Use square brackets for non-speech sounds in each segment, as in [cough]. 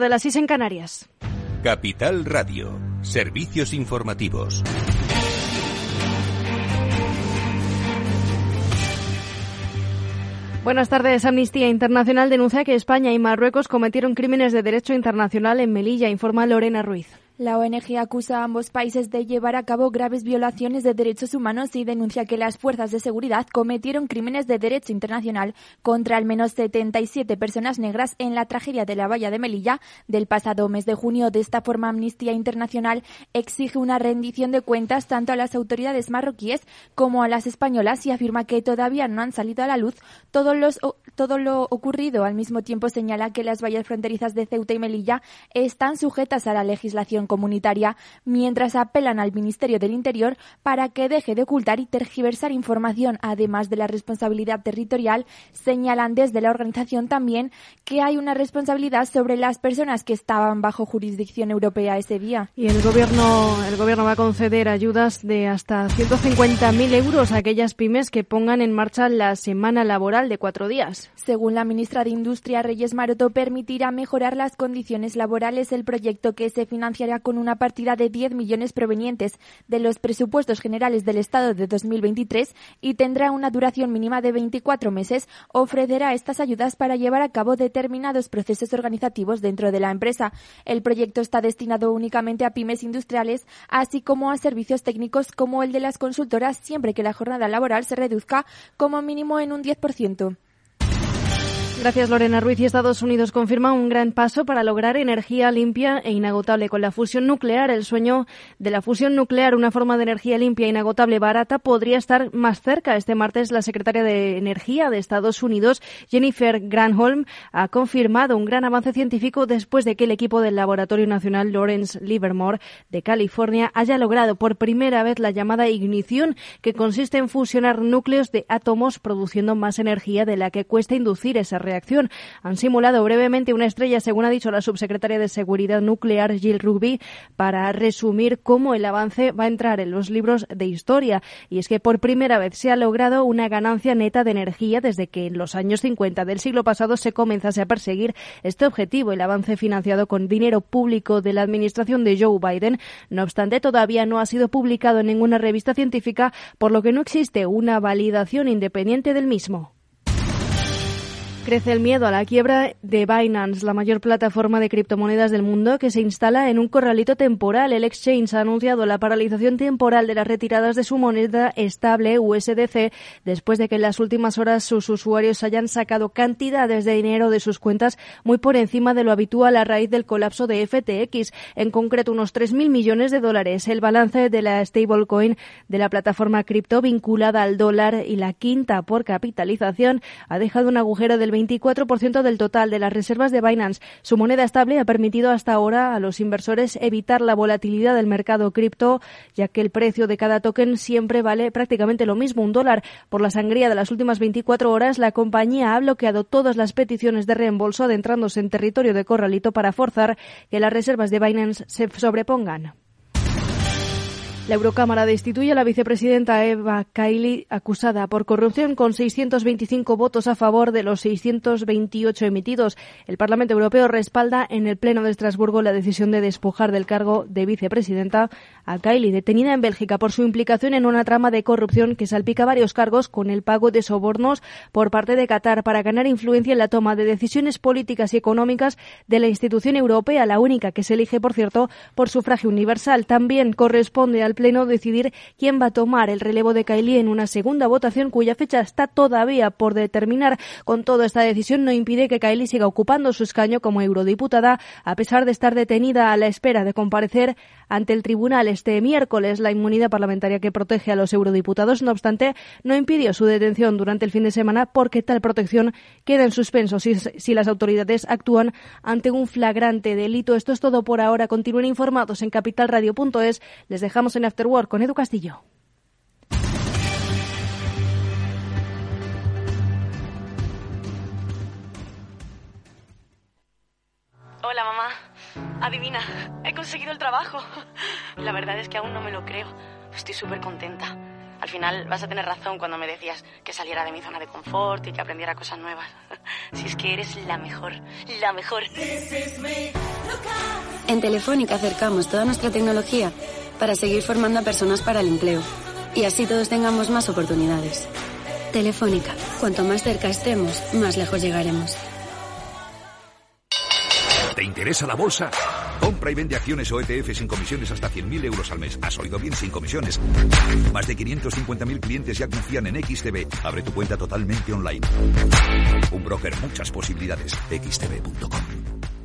de las 6 en Canarias. Capital Radio, servicios informativos. Buenas tardes. Amnistía Internacional denuncia que España y Marruecos cometieron crímenes de derecho internacional en Melilla, informa Lorena Ruiz. La ONG acusa a ambos países de llevar a cabo graves violaciones de derechos humanos y denuncia que las fuerzas de seguridad cometieron crímenes de derecho internacional contra al menos 77 personas negras en la tragedia de la valla de Melilla del pasado mes de junio. De esta forma, Amnistía Internacional exige una rendición de cuentas tanto a las autoridades marroquíes como a las españolas y afirma que todavía no han salido a la luz todo, los, todo lo ocurrido. Al mismo tiempo, señala que las vallas fronterizas de Ceuta y Melilla están sujetas a la legislación comunitaria, mientras apelan al Ministerio del Interior para que deje de ocultar y tergiversar información, además de la responsabilidad territorial. Señalan desde la organización también que hay una responsabilidad sobre las personas que estaban bajo jurisdicción europea ese día. Y el gobierno, el gobierno va a conceder ayudas de hasta 150.000 euros a aquellas pymes que pongan en marcha la semana laboral de cuatro días. Según la ministra de Industria, Reyes Maroto, permitirá mejorar las condiciones laborales el proyecto que se financiará con una partida de 10 millones provenientes de los presupuestos generales del Estado de 2023 y tendrá una duración mínima de 24 meses. Ofrecerá estas ayudas para llevar a cabo determinados procesos organizativos dentro de la empresa. El proyecto está destinado únicamente a pymes industriales, así como a servicios técnicos como el de las consultoras, siempre que la jornada laboral se reduzca como mínimo en un 10%. Gracias, Lorena Ruiz. Estados Unidos confirma un gran paso para lograr energía limpia e inagotable con la fusión nuclear. El sueño de la fusión nuclear, una forma de energía limpia, inagotable, barata, podría estar más cerca. Este martes, la secretaria de Energía de Estados Unidos, Jennifer Granholm, ha confirmado un gran avance científico después de que el equipo del Laboratorio Nacional Lawrence Livermore de California haya logrado por primera vez la llamada ignición, que consiste en fusionar núcleos de átomos produciendo más energía de la que cuesta inducir esa reacción. Han simulado brevemente una estrella, según ha dicho la subsecretaria de Seguridad Nuclear, Jill Rugby, para resumir cómo el avance va a entrar en los libros de historia. Y es que por primera vez se ha logrado una ganancia neta de energía desde que en los años 50 del siglo pasado se comenzase a perseguir este objetivo, el avance financiado con dinero público de la administración de Joe Biden. No obstante, todavía no ha sido publicado en ninguna revista científica, por lo que no existe una validación independiente del mismo. Crece el miedo a la quiebra de Binance, la mayor plataforma de criptomonedas del mundo que se instala en un corralito temporal. El exchange ha anunciado la paralización temporal de las retiradas de su moneda estable USDC después de que en las últimas horas sus usuarios hayan sacado cantidades de dinero de sus cuentas muy por encima de lo habitual a raíz del colapso de FTX, en concreto unos 3.000 millones de dólares. El balance de la stablecoin de la plataforma cripto vinculada al dólar y la quinta por capitalización ha dejado un agujero del 24% del total de las reservas de Binance. Su moneda estable ha permitido hasta ahora a los inversores evitar la volatilidad del mercado cripto, ya que el precio de cada token siempre vale prácticamente lo mismo, un dólar. Por la sangría de las últimas 24 horas, la compañía ha bloqueado todas las peticiones de reembolso adentrándose en territorio de corralito para forzar que las reservas de Binance se sobrepongan. La Eurocámara destituye a la vicepresidenta Eva Kaili, acusada por corrupción, con 625 votos a favor de los 628 emitidos. El Parlamento Europeo respalda en el Pleno de Estrasburgo la decisión de despojar del cargo de vicepresidenta a Kaili, detenida en Bélgica por su implicación en una trama de corrupción que salpica varios cargos con el pago de sobornos por parte de Qatar para ganar influencia en la toma de decisiones políticas y económicas de la institución europea, la única que se elige, por cierto, por sufragio universal. También corresponde al Pleno decidir quién va a tomar el relevo de Kaili en una segunda votación cuya fecha está todavía por determinar. Con todo, esta decisión no impide que Kaili siga ocupando su escaño como eurodiputada, a pesar de estar detenida a la espera de comparecer ante el tribunal este miércoles. La inmunidad parlamentaria que protege a los eurodiputados, no obstante, no impidió su detención durante el fin de semana porque tal protección queda en suspenso si, si las autoridades actúan ante un flagrante delito. Esto es todo por ahora. Continúen informados en capitalradio.es. Les dejamos en After Work con Edu Castillo. Hola, mamá. Adivina, he conseguido el trabajo. La verdad es que aún no me lo creo. Estoy súper contenta. Al final vas a tener razón cuando me decías que saliera de mi zona de confort y que aprendiera cosas nuevas. [laughs] Si es que eres la mejor, la mejor. En Telefónica acercamos toda nuestra tecnología para seguir formando a personas para el empleo y así todos tengamos más oportunidades. Telefónica, cuanto más cerca estemos, más lejos llegaremos. ¿Te interesa la bolsa? Compra y vende acciones o ETF sin comisiones hasta 100.000 euros al mes. ¿Has oído bien? Sin comisiones. Más de 550.000 clientes ya confían en XTB. Abre tu cuenta totalmente online. Un broker, muchas posibilidades. XTB.com.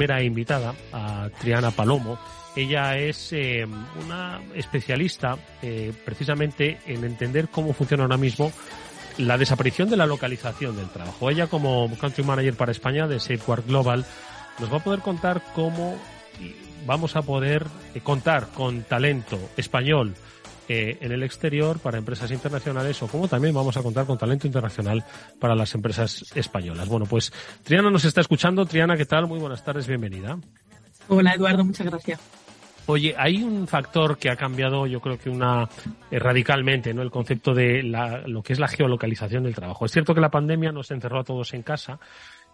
Primera invitada, a Triana Palomo. Ella es eh, una especialista eh, precisamente en entender cómo funciona ahora mismo la desaparición de la localización del trabajo. Ella como Country Manager para España de Safeguard Global nos va a poder contar cómo vamos a poder eh, contar con talento español eh, en el exterior para empresas internacionales o como también vamos a contar con talento internacional para las empresas españolas. Bueno, pues Triana nos está escuchando. Triana, ¿qué tal? Muy buenas tardes, bienvenida. Hola Eduardo, muchas gracias. Oye, hay un factor que ha cambiado, yo creo que una eh, radicalmente, ¿no? El concepto de la, lo que es la geolocalización del trabajo. Es cierto que la pandemia nos encerró a todos en casa,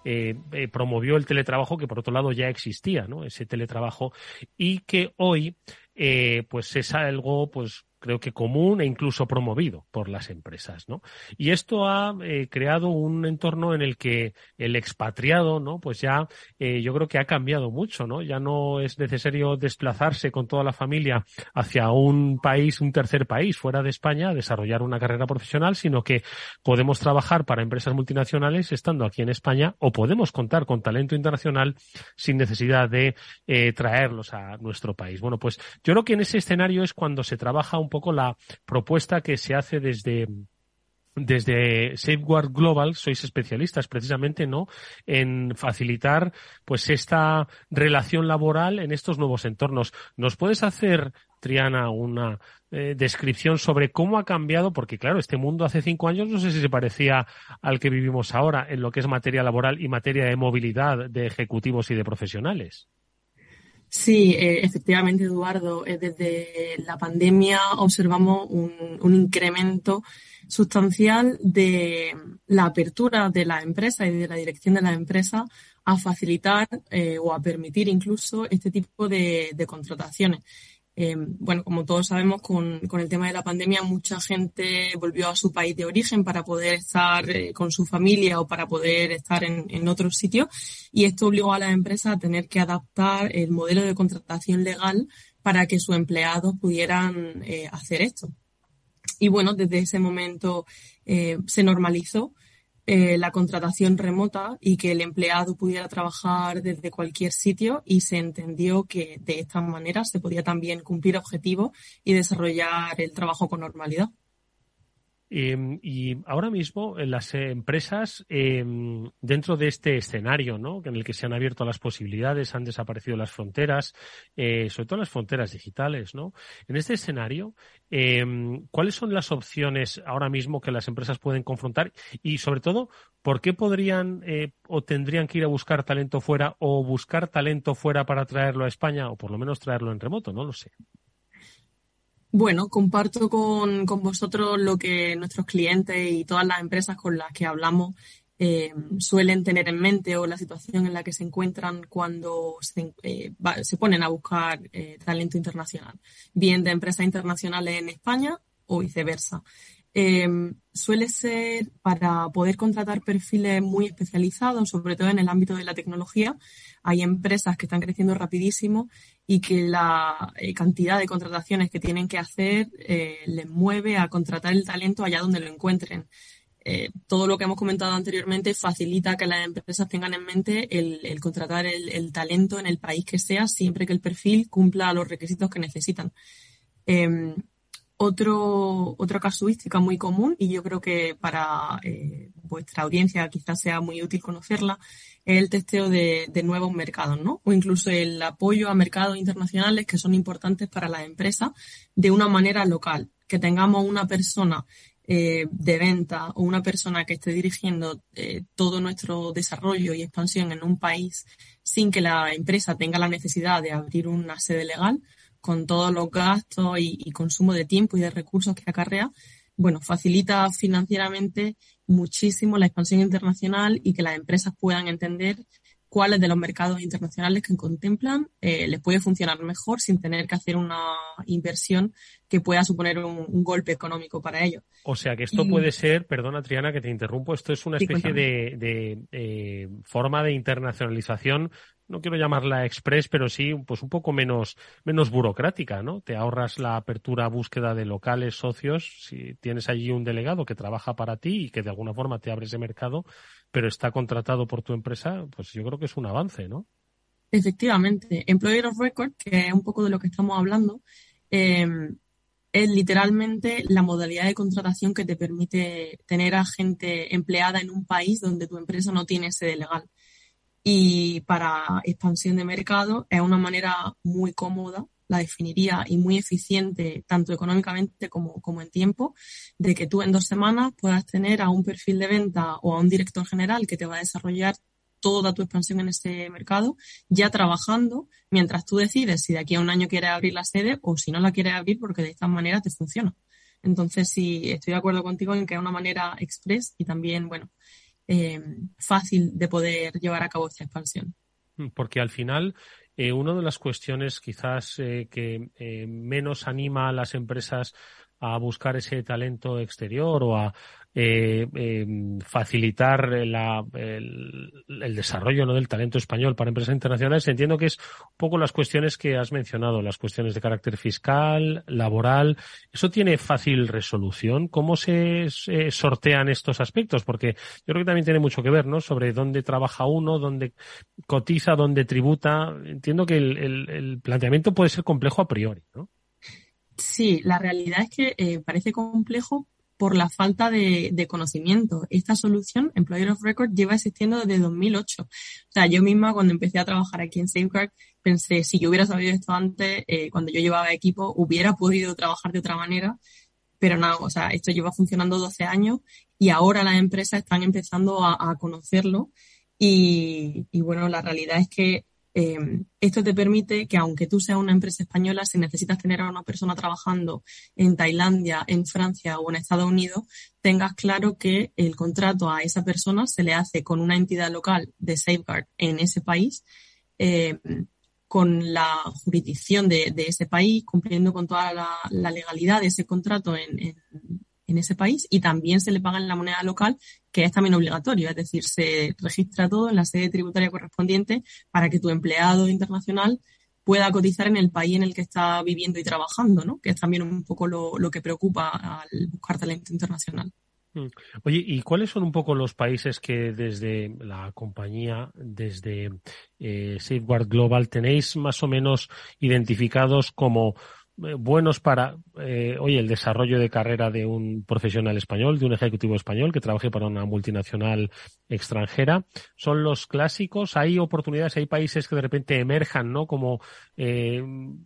eh, eh, promovió el teletrabajo que por otro lado ya existía, ¿no? Ese teletrabajo y que hoy, eh, pues es algo, pues creo que común e incluso promovido por las empresas, ¿no? Y esto ha eh, creado un entorno en el que el expatriado, ¿no? Pues ya eh, yo creo que ha cambiado mucho, ¿no? Ya no es necesario desplazarse con toda la familia hacia un país, un tercer país fuera de España a desarrollar una carrera profesional, sino que podemos trabajar para empresas multinacionales estando aquí en España o podemos contar con talento internacional sin necesidad de eh, traerlos a nuestro país. Bueno, pues yo creo que en ese escenario es cuando se trabaja un poco la propuesta que se hace desde desde Safeguard Global sois especialistas precisamente no en facilitar pues esta relación laboral en estos nuevos entornos. ¿Nos puedes hacer Triana una eh, descripción sobre cómo ha cambiado? Porque claro, este mundo hace cinco años no sé si se parecía al que vivimos ahora en lo que es materia laboral y materia de movilidad de ejecutivos y de profesionales. Sí, eh, efectivamente, Eduardo. eh, desde la pandemia observamos un, incremento sustancial de la apertura de la empresa y de la dirección de la empresa a facilitar eh, o a permitir incluso este tipo de contrataciones. Eh, bueno, como todos sabemos, con, con el tema de la pandemia, mucha gente volvió a su país de origen para poder estar eh, con su familia o para poder estar en, en otros sitios y esto obligó a las empresas a tener que adaptar el modelo de contratación legal para que sus empleados pudieran eh, hacer esto. Y bueno, desde ese momento se normalizó eh, la contratación remota y que el empleado pudiera trabajar desde cualquier sitio y se entendió que de esta manera se podía también cumplir objetivos y desarrollar el trabajo con normalidad. Eh, y ahora mismo en las eh, empresas, eh, dentro de este escenario, ¿no? En el que se han abierto las posibilidades, han desaparecido las fronteras, eh, sobre todo las fronteras digitales, ¿no? En este escenario, eh, ¿cuáles son las opciones ahora mismo que las empresas pueden confrontar? Y sobre todo, ¿por qué podrían eh, o tendrían que ir a buscar talento fuera o buscar talento fuera para traerlo a España o por lo menos traerlo en remoto? No lo sé. Bueno, comparto con, con vosotros lo que nuestros clientes y todas las empresas con las que hablamos eh, suelen tener en mente o la situación en la que se encuentran cuando se, eh, se ponen a buscar eh, talento internacional, bien de empresas internacionales en España o viceversa. Eh, suele ser para poder contratar perfiles muy especializados, sobre todo en el ámbito de la tecnología. Hay empresas que están creciendo rapidísimo y que la eh, cantidad de contrataciones que tienen que hacer eh, les mueve a contratar el talento allá donde lo encuentren. Eh, todo lo que hemos comentado anteriormente facilita que las empresas tengan en mente el, contratar el, talento en el país que sea, siempre que el perfil cumpla los requisitos que necesitan. Eh, otro, otra casuística muy común, y yo creo que para eh, vuestra audiencia quizás sea muy útil conocerla, es el testeo de, nuevos mercados, ¿no? O incluso el apoyo a mercados internacionales que son importantes para las empresas de una manera local. Que tengamos una persona eh, de venta o una persona que esté dirigiendo eh, todo nuestro desarrollo y expansión en un país sin que la empresa tenga la necesidad de abrir una sede legal, con todos los gastos y, consumo de tiempo y de recursos que acarrea, bueno, facilita financieramente muchísimo la expansión internacional y que las empresas puedan entender cuáles de los mercados internacionales que contemplan eh, les puede funcionar mejor sin tener que hacer una inversión que pueda suponer un, un golpe económico para ellos. O sea que esto Y- puede ser, perdona Triana que te interrumpo, esto es una especie de, eh, forma de internacionalización, no quiero llamarla express, pero sí pues un poco menos, menos burocrática, ¿no? Te ahorras la apertura, búsqueda de locales, socios, si tienes allí un delegado que trabaja para ti y que de alguna forma te abre ese mercado, pero está contratado por tu empresa, pues yo creo que es un avance, ¿no? Efectivamente, Employer of Record, que es un poco de lo que estamos hablando, eh, es literalmente la modalidad de contratación que te permite tener a gente empleada en un país donde tu empresa no tiene sede legal. Y para expansión de mercado es una manera muy cómoda, la definiría, y muy eficiente, tanto económicamente como, como en tiempo, de que tú en dos semanas puedas tener a un perfil de venta o a un director general que te va a desarrollar toda tu expansión en ese mercado, ya trabajando, mientras tú decides si de aquí a un año quieres abrir la sede o si no la quieres abrir, porque de esta manera te funciona. Entonces, sí, estoy de acuerdo contigo en que es una manera express y también, bueno, eh, fácil de poder llevar a cabo esta expansión. Mm, Porque al final, eh, una de las cuestiones quizás eh, que menos anima a las empresas a buscar ese talento exterior o a eh, eh, facilitar la- el, el desarrollo ¿no? del talento español para empresas internacionales, entiendo que es un poco las cuestiones que has mencionado, las cuestiones de carácter fiscal, laboral. ¿Eso tiene fácil resolución? ¿Cómo se sortean estos aspectos? Porque yo creo que también tiene mucho que ver, ¿no? Sobre dónde trabaja uno, dónde cotiza, dónde tributa. Entiendo que el, el- el planteamiento puede ser complejo a priori, ¿no? Sí, la realidad es que eh, parece complejo por la falta de, de conocimiento. Esta solución, Employer of Record, lleva existiendo desde 2008. O sea, yo misma cuando empecé a trabajar aquí en Safeguard pensé, si yo hubiera sabido esto antes, eh, cuando yo llevaba equipo, hubiera podido trabajar de otra manera. Pero nada, o sea, esto lleva funcionando 12 años y ahora las empresas están empezando a, a conocerlo. Y, y bueno, la realidad es que eh, esto te permite que aunque tú seas una empresa española, si necesitas tener a una persona trabajando en Tailandia, en Francia o en Estados Unidos, tengas claro que el contrato a esa persona se le hace con una entidad local de safeguard en ese país, eh, con la jurisdicción de, ese país, cumpliendo con toda la, legalidad de ese contrato en, en ese país y también se le paga en la moneda local, que es también obligatorio, es decir, se registra todo en la sede tributaria correspondiente para que tu empleado internacional pueda cotizar en el país en el que está viviendo y trabajando, ¿no? Que es también un poco lo, lo que preocupa al buscar talento internacional. Mm. Oye, ¿y cuáles son un poco los países que desde la compañía, desde eh, Safeguard Global, tenéis más o menos identificados como buenos para, eh, el desarrollo de carrera de un profesional español, de un ejecutivo español que trabaje para una multinacional extranjera? ¿Son los clásicos? ¿Hay oportunidades? ¿Hay países que de repente emerjan, ¿no? Como eh,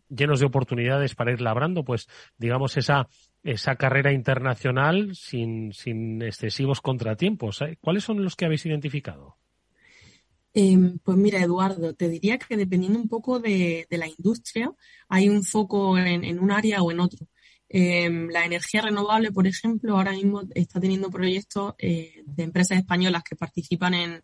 llenos de oportunidades para ir labrando, pues, digamos, esa esa carrera internacional sin, sin excesivos contratiempos. ¿eh? ¿Cuáles son los que habéis identificado? Eh, pues mira, Eduardo, te diría que dependiendo un poco de, la industria, hay un foco en, un área o en otro. Em, la energía renovable, por ejemplo, ahora mismo está teniendo proyectos eh, de empresas españolas que participan en,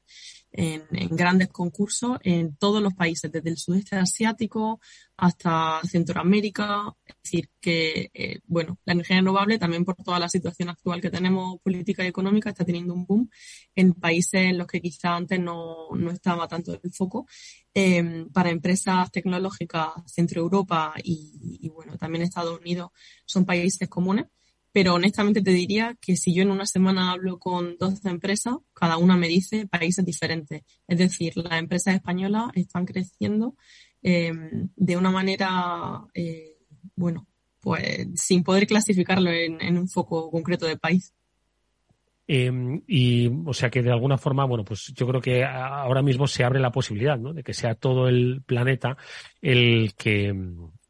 en, grandes concursos en todos los países, desde el sudeste asiático hasta Centroamérica. Es decir, que, eh, bueno, la energía renovable también por toda la situación actual que tenemos política y económica está teniendo un boom en países en los que quizá antes no, no estaba tanto el foco. Eh, para empresas tecnológicas, Centro Europa y, bueno, también Estados Unidos son países comunes pero honestamente te diría que si yo en una semana hablo con 12 empresas, cada una me dice países diferentes. Es decir, las empresas españolas están creciendo eh, de una manera, eh, bueno, pues sin poder clasificarlo en, un foco concreto de país. Em, y, o sea que de alguna forma, bueno, pues yo creo que ahora mismo se abre la posibilidad, ¿no? De que sea todo el planeta el que,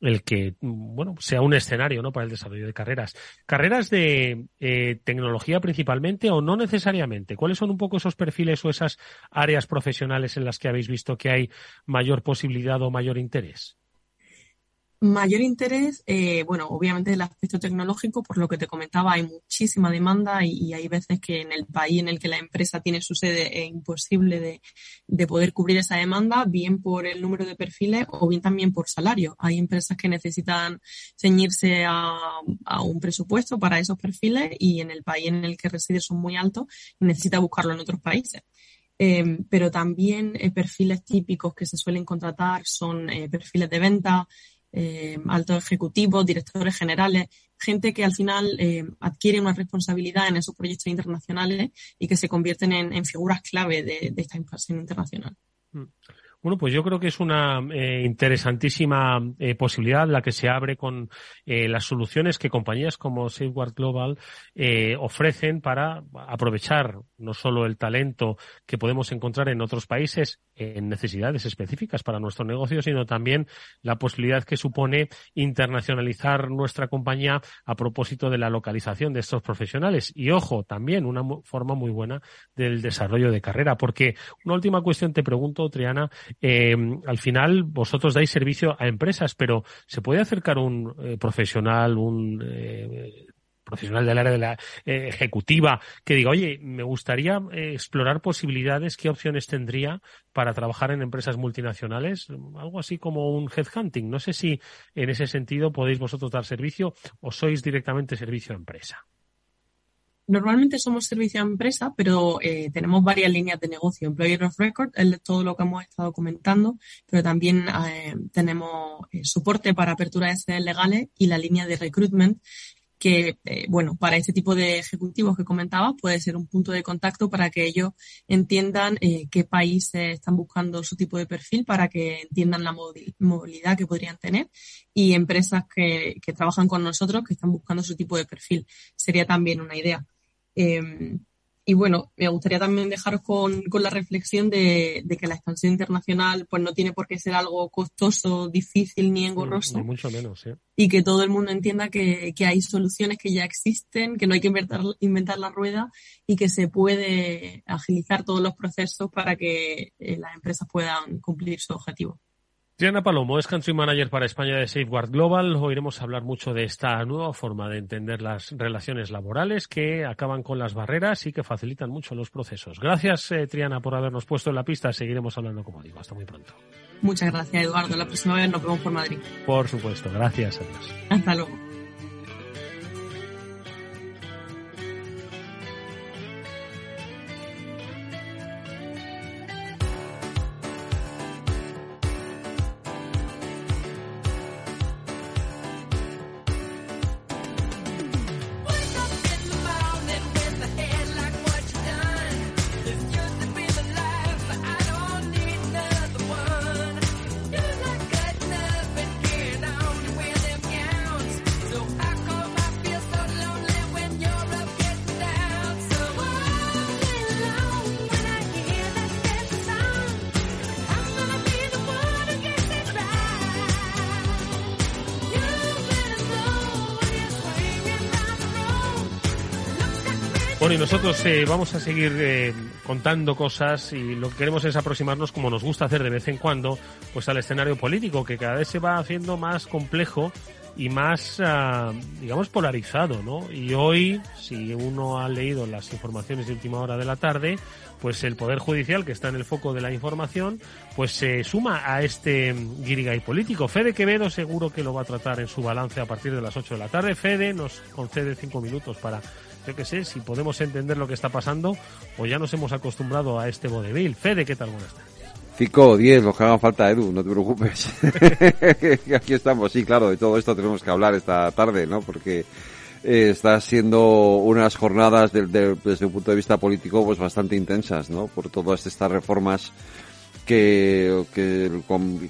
el que bueno sea un escenario ¿no? para el desarrollo de carreras. Carreras de eh, tecnología principalmente o no necesariamente. ¿Cuáles son un poco esos perfiles o esas áreas profesionales en las que habéis visto que hay mayor posibilidad o mayor interés? Mayor interés, eh, bueno, obviamente el aspecto tecnológico, por lo que te comentaba, hay muchísima demanda y, hay veces que en el país en el que la empresa tiene su sede es imposible de, de, poder cubrir esa demanda, bien por el número de perfiles o bien también por salario. Hay empresas que necesitan ceñirse a, un presupuesto para esos perfiles y en el país en el que reside son muy altos y necesita buscarlo en otros países. Eh, pero también eh, perfiles típicos que se suelen contratar son eh, perfiles de venta, eh, altos ejecutivos, directores generales, gente que al final eh, adquiere una responsabilidad en esos proyectos internacionales y que se convierten en, figuras clave de, esta inversión internacional. Mm. Bueno, pues yo creo que es una eh, interesantísima eh, posibilidad la que se abre con eh, las soluciones que compañías como Safeguard Global ofrecen para aprovechar no solo el talento que podemos encontrar en otros países en necesidades específicas para nuestro negocio, sino también la posibilidad que supone internacionalizar nuestra compañía a propósito de la localización de estos profesionales. Y ojo, también una forma muy buena del desarrollo de carrera, porque una última cuestión te pregunto, Triana, eh, al final vosotros dais servicio a empresas, pero ¿se puede acercar un eh, profesional, un eh, profesional del área de la eh, ejecutiva que diga, oye, me gustaría explorar posibilidades, qué opciones tendría para trabajar en empresas multinacionales, algo así como un headhunting. No sé si en ese sentido podéis vosotros dar servicio o sois directamente servicio a empresa. Normalmente somos servicio a empresa, pero eh, tenemos varias líneas de negocio. Employer of Record es todo lo que hemos estado comentando, pero también eh, tenemos eh, soporte para apertura de sedes legales y la línea de recruitment, que, bueno, para este tipo de ejecutivos que comentaba puede ser un punto de contacto para que ellos entiendan qué países están buscando su tipo de perfil, para que entiendan la movilidad que podrían tener y empresas que trabajan con nosotros que están buscando su tipo de perfil. Sería también una idea. Em, y bueno, me gustaría también dejaros con, con la reflexión de, de, que la expansión internacional pues no tiene por qué ser algo costoso, difícil ni engorroso. Ni mucho menos, ¿eh? Y que todo el mundo entienda que, que, hay soluciones que ya existen, que no hay que inventar, inventar la rueda y que se puede agilizar todos los procesos para que eh, las empresas puedan cumplir su objetivo. Triana Palomo es Country Manager para España de Safeguard Global. Oiremos hablar mucho de esta nueva forma de entender las relaciones laborales que acaban con las barreras y que facilitan mucho los procesos. Gracias, eh, Triana, por habernos puesto en la pista. Seguiremos hablando, como digo. Hasta muy pronto. Muchas gracias, Eduardo. La próxima vez nos vemos por Madrid. Por supuesto. Gracias. Adiós. Hasta luego. Bueno, y nosotros eh, vamos a seguir eh, contando cosas y lo que queremos es aproximarnos, como nos gusta hacer de vez en cuando, pues al escenario político, que cada vez se va haciendo más complejo y más, ah, digamos, polarizado, ¿no? Y hoy, si uno ha leído las informaciones de última hora de la tarde, pues el Poder Judicial, que está en el foco de la información, pues se suma a este guirigay político. Fede Quevedo seguro que lo va a tratar en su balance a partir de las 8 de la tarde. Fede nos concede cinco minutos para yo qué sé, si podemos entender lo que está pasando o ya nos hemos acostumbrado a este vodevil. Fede, ¿qué tal? Buenas tardes. 5 o 10, los que hagan falta, Edu, no te preocupes. [laughs] Aquí estamos, sí, claro, de todo esto tenemos que hablar esta tarde, ¿no? Porque eh, está siendo unas jornadas desde un punto de vista político pues bastante intensas, ¿no? Por todas estas reformas que, que,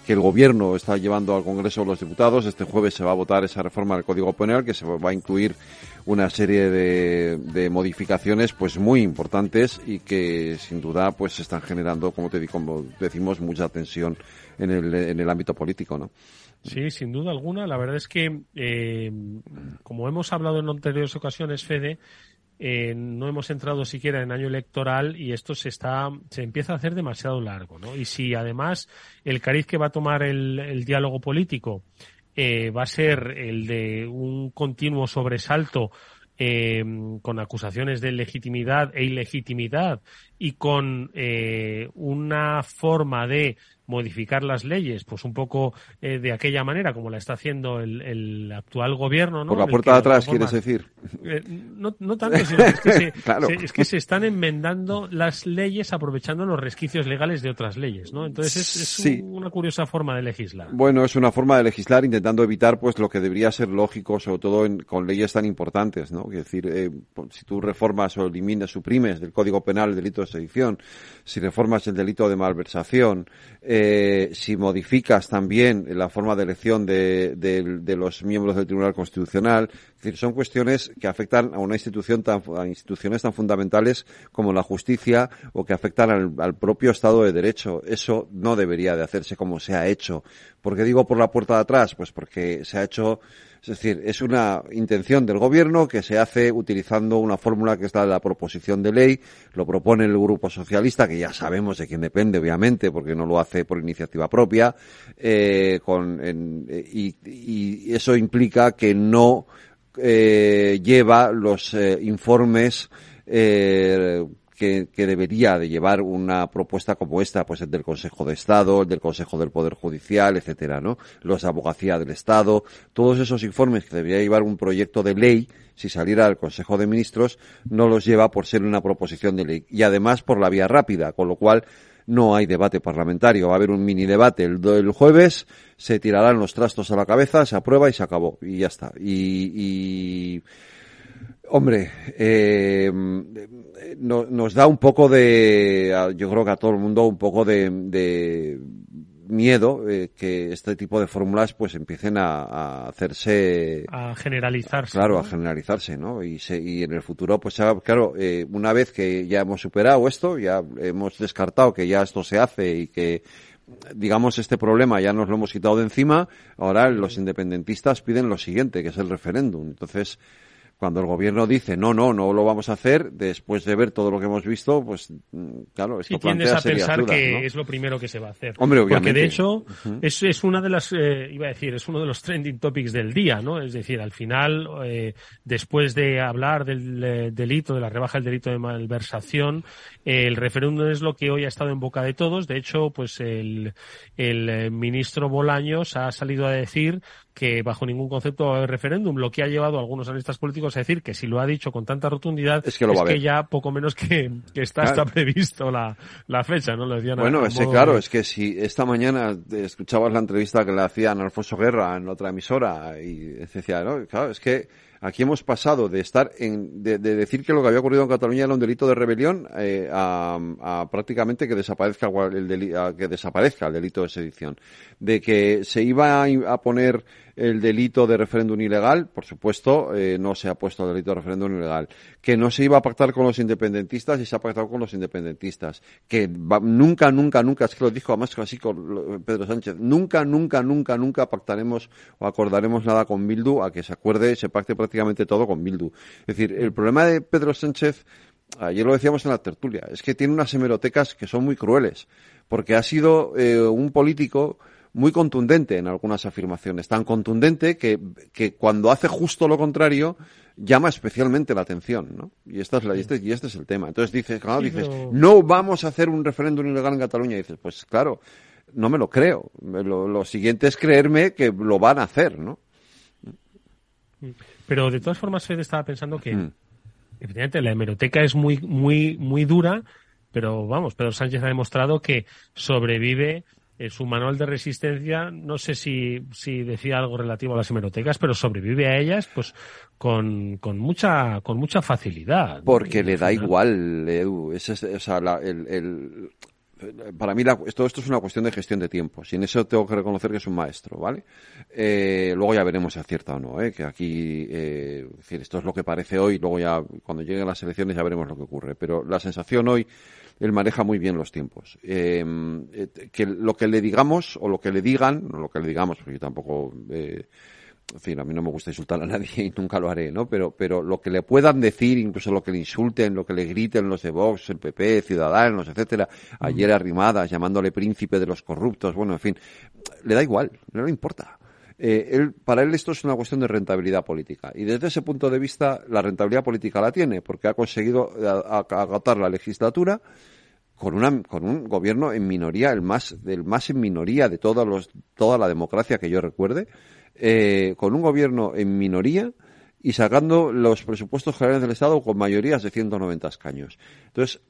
que el gobierno está llevando al Congreso de los Diputados. Este jueves se va a votar esa reforma del Código Penal que se va a incluir una serie de, de modificaciones pues muy importantes y que sin duda pues están generando, como te como decimos, mucha tensión en el, en el ámbito político, ¿no? Sí, sin duda alguna. La verdad es que, eh, como hemos hablado en anteriores ocasiones, Fede, eh, no hemos entrado siquiera en año electoral y esto se está se empieza a hacer demasiado largo, ¿no? Y si además el cariz que va a tomar el, el diálogo político eh, va a ser el de un continuo sobresalto eh, con acusaciones de legitimidad e ilegitimidad y con eh, una forma de modificar las leyes, pues un poco eh, de aquella manera como la está haciendo el, el actual gobierno. ¿no? Por la puerta de atrás, forma, quieres decir. [laughs] Eh, no, no tanto, sino que es que, se, [laughs] claro. se, es que se están enmendando las leyes aprovechando los resquicios legales de otras leyes, ¿no? Entonces es, es Sí. un- una curiosa forma de legislar. Bueno, es una forma de legislar intentando evitar pues lo que debería ser lógico, sobre todo en- con leyes tan importantes, ¿no? Es decir, eh, pues, si tú reformas o eliminas, suprimes del Código Penal el delito de sedición, si reformas el delito de malversación, eh, si modificas también la forma de elección de, de- los miembros del Tribunal Constitucional, es decir, son cuestiones que afectan a una institución tan, a instituciones tan fundamentales como la justicia o que afectan al, al propio Estado de Derecho. Eso no debería de hacerse como se ha hecho. ¿Por qué digo por la puerta de atrás? Pues porque se ha hecho, es decir, es una intención del gobierno que se hace utilizando una fórmula que está en la proposición de ley, lo propone el Grupo Socialista, que ya sabemos de quién depende, obviamente, porque no lo hace por iniciativa propia, eh, y, eso implica que no eh, lleva los eh, informes que, que debería de llevar una propuesta como esta, pues el del Consejo de Estado, el del Consejo del Poder Judicial, etcétera, ¿no? Los Abogacía del Estado, todos esos informes que debería llevar un proyecto de ley, si saliera del Consejo de Ministros, no los lleva por ser una proposición de ley. Y además por la vía rápida, con lo cual no hay debate parlamentario. Va a haber un mini debate el, el jueves, se tirarán los trastos a la cabeza, se aprueba y se acabó. Y ya está. Y, y hombre, eh, no- nos da un poco de, yo creo que a todo el mundo un poco de, de miedo eh, que este tipo de fórmulas pues empiecen a, a hacerse A generalizarse. Claro, ¿no? a generalizarse, ¿no? Y, se, y en el futuro, pues ya, claro, eh, una vez que ya hemos superado esto, ya hemos descartado que ya esto se hace y que, digamos, este problema ya nos lo hemos quitado de encima, ahora los independentistas piden lo siguiente, que es el referéndum. Entonces, cuando el gobierno dice no, no, no lo vamos a hacer, después de ver todo lo que hemos visto, pues mm, claro, esto Y tiendes plantea a pensar dudas, que ¿no? es lo primero que se va a hacer. Hombre, Porque obviamente. de hecho es, es una de las, eh, iba a decir, es uno de los trending topics del día, ¿no? Es decir, al final, eh, después de hablar del eh, delito, de la rebaja del delito de malversación, el referéndum es lo que hoy ha estado en boca de todos. De hecho, pues el, el eh, ministro Bolaños ha salido a decir que bajo ningún concepto va a haber referéndum, lo que ha llevado a algunos analistas políticos a decir que si lo ha dicho con tanta rotundidad Es que lo va a haber. ya poco menos que, que está, Claro. está previsto la, la fecha, ¿no? Lo decían Bueno, a es modo claro, es que si esta mañana escuchabas la entrevista que le hacían a Alfonso Guerra en otra emisora y decía, no, claro, es que aquí hemos pasado de estar en, de, de decir que lo que había ocurrido en Cataluña era un delito de rebelión eh, a, a prácticamente que desaparezca el deli- a que desaparezca el delito de sedición, de que se iba a, a poner el delito de referéndum ilegal, por supuesto, eh, no se ha puesto el delito de referéndum ilegal, que no se iba a pactar con los independentistas y se ha pactado con los independentistas, que va- nunca, nunca, nunca, es que lo dijo además así con Pedro Sánchez, nunca, nunca, nunca, nunca pactaremos o acordaremos nada con Bildu a que se acuerde, se pacte prácticamente todo con Bildu. Es decir, el problema de Pedro Sánchez, ayer lo decíamos en la tertulia, es que tiene unas hemerotecas que son muy crueles, porque ha sido eh, un político muy contundente en algunas afirmaciones, tan contundente que, que cuando hace justo lo contrario llama especialmente la atención, ¿no? Y, esta es la, y, este, y este es el tema. Entonces dices, claro, dices, no vamos a hacer un referéndum ilegal en Cataluña. Y dices, pues claro, no me lo creo. Lo, lo siguiente es creerme que lo van a hacer, ¿no? Pero de todas formas, Fede estaba pensando que, Mm. efectivamente, la hemeroteca es muy, muy, muy dura, pero vamos, Pedro Sánchez ha demostrado que sobrevive. Eh, su manual de resistencia, no sé si, si decía algo relativo a las hemerotecas, pero sobrevive a ellas, pues, con, con mucha, con mucha facilidad. Porque le da igual, Edu. Ese es- o sea, la- el, el- para mí la- esto, esto es una cuestión de gestión de tiempos y en eso tengo que reconocer que es un maestro, ¿vale? Eh, luego ya veremos si acierta o no, ¿eh? Que aquí, eh, es decir, esto es lo que parece hoy, luego ya cuando lleguen las elecciones ya veremos lo que ocurre. Pero la sensación hoy, él maneja muy bien los tiempos. Eh, eh, que lo que le digamos o lo que le digan, no lo que le digamos, porque yo tampoco... Eh, en fin, a mí no me gusta insultar a nadie [laughs] y nunca lo haré, ¿no? Pero, pero lo que le puedan decir, incluso lo que le insulten, lo que le griten los de Vox, el PP, Ciudadanos, etcétera, ayer arrimadas, llamándole príncipe de los corruptos, bueno, en fin, le da igual, no le importa. Eh, él, para él esto es una cuestión de rentabilidad política. Y desde ese punto de vista, la rentabilidad política la tiene, porque ha conseguido a- agotar la legislatura, con una con un gobierno en minoría el más del más en minoría de los toda la democracia que yo recuerde eh, con un gobierno en minoría y sacando los presupuestos generales del Estado con mayorías de 190 escaños entonces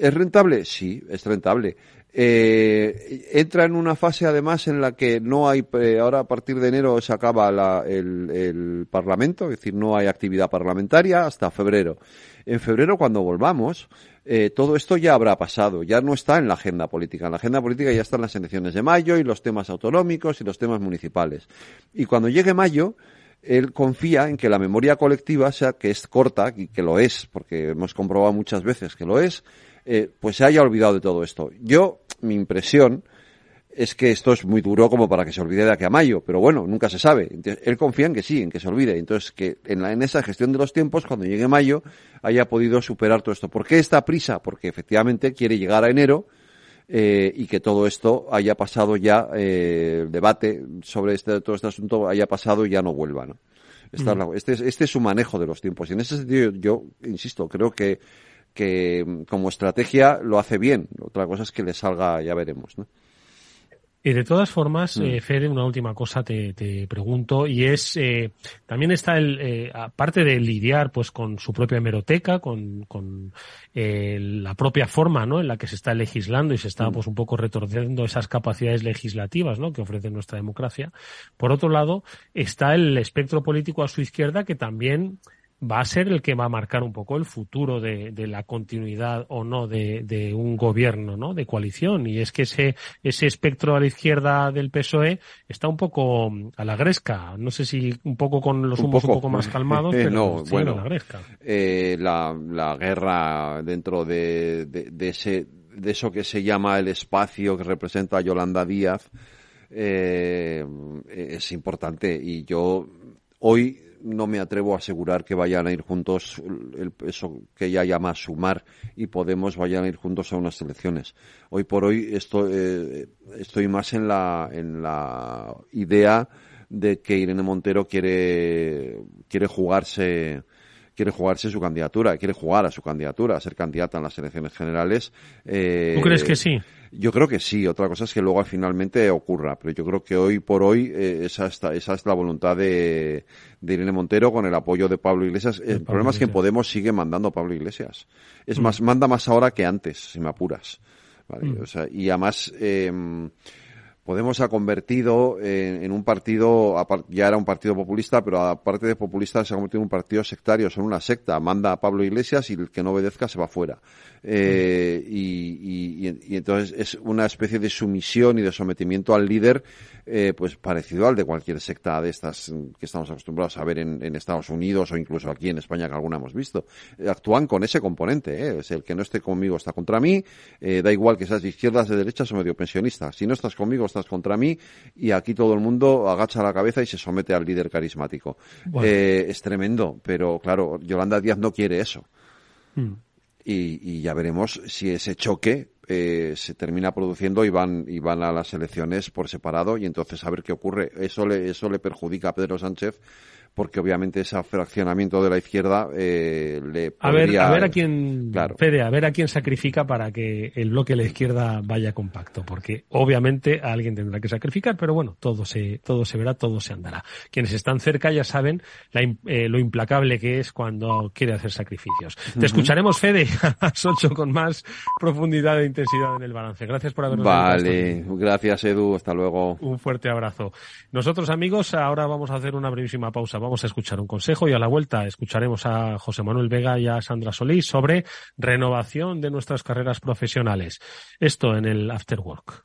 ¿Es rentable? Sí, es rentable. Eh, entra en una fase además en la que no hay, eh, ahora a partir de enero se acaba la- el, el Parlamento, es decir, no hay actividad parlamentaria hasta febrero. En febrero, cuando volvamos, eh, todo esto ya habrá pasado, ya no está en la agenda política. En la agenda política ya están las elecciones de mayo y los temas autonómicos y los temas municipales. Y cuando llegue mayo, él confía en que la memoria colectiva, sea que es corta, y que lo es, porque hemos comprobado muchas veces que lo es, eh, pues se haya olvidado de todo esto. Yo, mi impresión es que esto es muy duro como para que se olvide de aquí a mayo, pero bueno, nunca se sabe. Entonces, él confía en que sí, en que se olvide. Entonces, que en, la, en esa gestión de los tiempos, cuando llegue mayo, haya podido superar todo esto. ¿Por qué esta prisa? Porque efectivamente quiere llegar a enero eh, y que todo esto haya pasado ya, eh, el debate sobre este, todo este asunto haya pasado y ya no vuelva, ¿no? Esta es la- este, es, este es su manejo de los tiempos. Y en ese sentido, yo, insisto, creo que, que mm, como estrategia lo hace bien. Otra cosa es que le salga, ya veremos, ¿no? Y de todas formas, Mm. eh, Fede, una última cosa te, te pregunto, y es, eh, también está el, eh, aparte de lidiar pues con su propia hemeroteca, con, con eh, la propia forma ¿no? en la que se está legislando y se está Mm. pues un poco retorciendo esas capacidades legislativas ¿no? que ofrece nuestra democracia. Por otro lado, está el espectro político a su izquierda que también va a ser el que va a marcar un poco el futuro de, de la continuidad o no de, de un gobierno, ¿no? De coalición. Y es que ese, ese espectro a la izquierda del PSOE está un poco a la gresca. No sé si un poco con los humos un poco. poco más [laughs] calmados, pero no, bueno. a la gresca. eh, la, la guerra dentro de, de, de ese de eso que se llama el espacio que representa a Yolanda Díaz eh, es importante y yo hoy no me atrevo a asegurar que vayan a ir juntos el, eso que ella llama sumar y Podemos vayan a ir juntos a unas elecciones. Hoy por hoy estoy, eh, estoy más en la, en la idea de que Irene Montero quiere, quiere jugarse quiere jugarse su candidatura, quiere jugar a su candidatura, a ser candidata en las elecciones generales. Eh, ¿Tú crees que sí? Yo creo que sí. Otra cosa es que luego finalmente ocurra, pero yo creo que hoy por hoy eh, esa, está, esa es la voluntad de, de Irene Montero con el apoyo de Pablo Iglesias. El Pablo problema es que en. Podemos sigue mandando a Pablo Iglesias. Es Mm. más, manda más ahora que antes, si me apuras. ¿Vale? Mm. O sea, y además, eh, Podemos ha convertido en, en un partido, ya era un partido populista, pero aparte de populista se ha convertido en un partido sectario, son una secta. Manda a Pablo Iglesias y el que no obedezca se va fuera. Eh, y, y- y entonces es una especie de sumisión y de sometimiento al líder, eh, pues parecido al de cualquier secta de estas mm, que estamos acostumbrados a ver en, en Estados Unidos o incluso aquí en España que alguna hemos visto. Eh, actúan con ese componente, ¿eh? es el que no esté conmigo está contra mí, eh, da igual que seas de izquierdas, de derechas o medio pensionista. Si no estás conmigo, estás contra mí y aquí todo el mundo agacha la cabeza y se somete al líder carismático. Bueno. Eh, es tremendo, pero claro, Yolanda Díaz no quiere eso. Mm. Y, y ya veremos si ese choque eh, se termina produciendo y van y van a las elecciones por separado y entonces a ver qué ocurre. Eso le eso le perjudica a Pedro Sánchez porque obviamente ese fraccionamiento de la izquierda eh, le A ver, a ver a quién, Claro. Fede, a ver a quién sacrifica para que el bloque de la izquierda vaya compacto, porque obviamente a alguien tendrá que sacrificar, pero bueno, todo se, todo se verá, todo se andará. Quienes están cerca ya saben la eh, lo implacable que es cuando quiere hacer sacrificios. Te escucharemos, Fede, [laughs] a las 8 con más profundidad e intensidad en el balance. Gracias por habernos Vale, gracias Edu, hasta luego. un fuerte abrazo. Nosotros, amigos, ahora vamos a hacer una brevísima pausa. Vamos a escuchar un consejo y a la vuelta escucharemos a José Manuel Vega y a Sandra Solís sobre renovación de nuestras carreras profesionales. Esto en el After Work.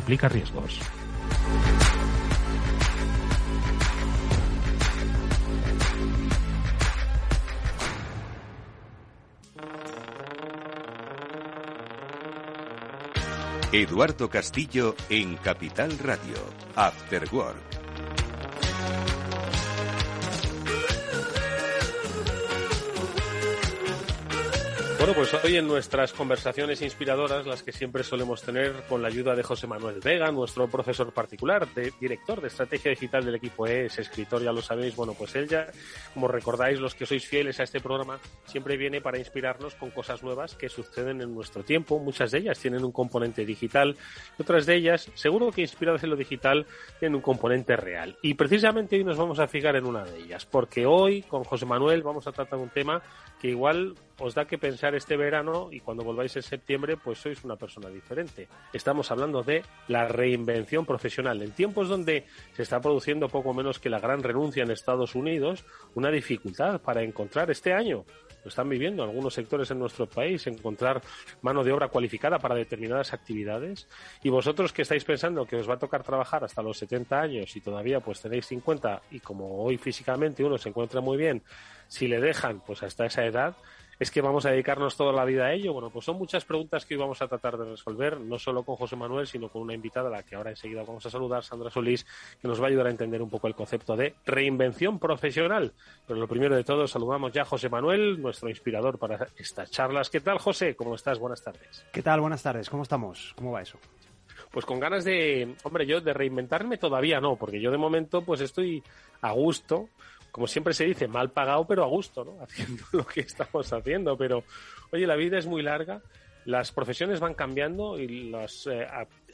implica riesgos. Eduardo Castillo en Capital Radio. After Work. Bueno, pues hoy en nuestras conversaciones inspiradoras, las que siempre solemos tener con la ayuda de José Manuel Vega, nuestro profesor particular, de, director de estrategia digital del equipo es escritor, ya lo sabéis, bueno, pues él ya, como recordáis los que sois fieles a este programa, siempre viene para inspirarnos con cosas nuevas que suceden en nuestro tiempo. Muchas de ellas tienen un componente digital, otras de ellas, seguro que inspiradas en lo digital, tienen un componente real. Y precisamente hoy nos vamos a fijar en una de ellas, porque hoy con José Manuel vamos a tratar un tema que igual os da que pensar este verano y cuando volváis en septiembre pues sois una persona diferente. Estamos hablando de la reinvención profesional. En tiempos donde se está produciendo poco menos que la gran renuncia en Estados Unidos, una dificultad para encontrar este año lo están viviendo algunos sectores en nuestro país, encontrar mano de obra cualificada para determinadas actividades. Y vosotros que estáis pensando que os va a tocar trabajar hasta los 70 años y todavía pues tenéis 50 y como hoy físicamente uno se encuentra muy bien, si le dejan pues hasta esa edad, es que vamos a dedicarnos toda la vida a ello. Bueno, pues son muchas preguntas que hoy vamos a tratar de resolver, no solo con José Manuel, sino con una invitada a la que ahora enseguida vamos a saludar, Sandra Solís, que nos va a ayudar a entender un poco el concepto de reinvención profesional. Pero lo primero de todo, saludamos ya a José Manuel, nuestro inspirador para estas charlas. ¿Qué tal, José? ¿Cómo estás? Buenas tardes. ¿Qué tal? Buenas tardes. ¿Cómo estamos? ¿Cómo va eso? Pues con ganas de, hombre, yo de reinventarme todavía no, porque yo de momento pues estoy a gusto, como siempre se dice, mal pagado pero a gusto, ¿no? [laughs] Haciendo lo que estamos haciendo, pero oye, la vida es muy larga, las profesiones van cambiando y las eh,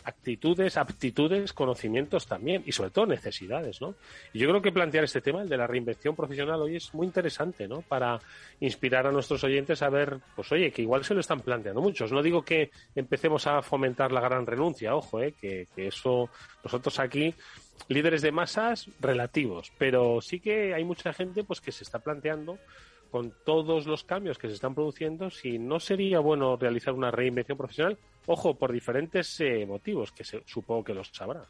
actitudes, aptitudes, conocimientos también y sobre todo necesidades, ¿no? Y yo creo que plantear este tema, el de la reinvención profesional hoy es muy interesante, ¿no? Para inspirar a nuestros oyentes a ver, pues oye, que igual se lo están planteando muchos. No digo que empecemos a fomentar la gran renuncia, ojo, ¿eh? que, que eso nosotros aquí líderes de masas relativos, pero sí que hay mucha gente pues que se está planteando con todos los cambios que se están produciendo si no sería bueno realizar una reinvención profesional, ojo, por diferentes eh, motivos que se- supongo que los sabrá.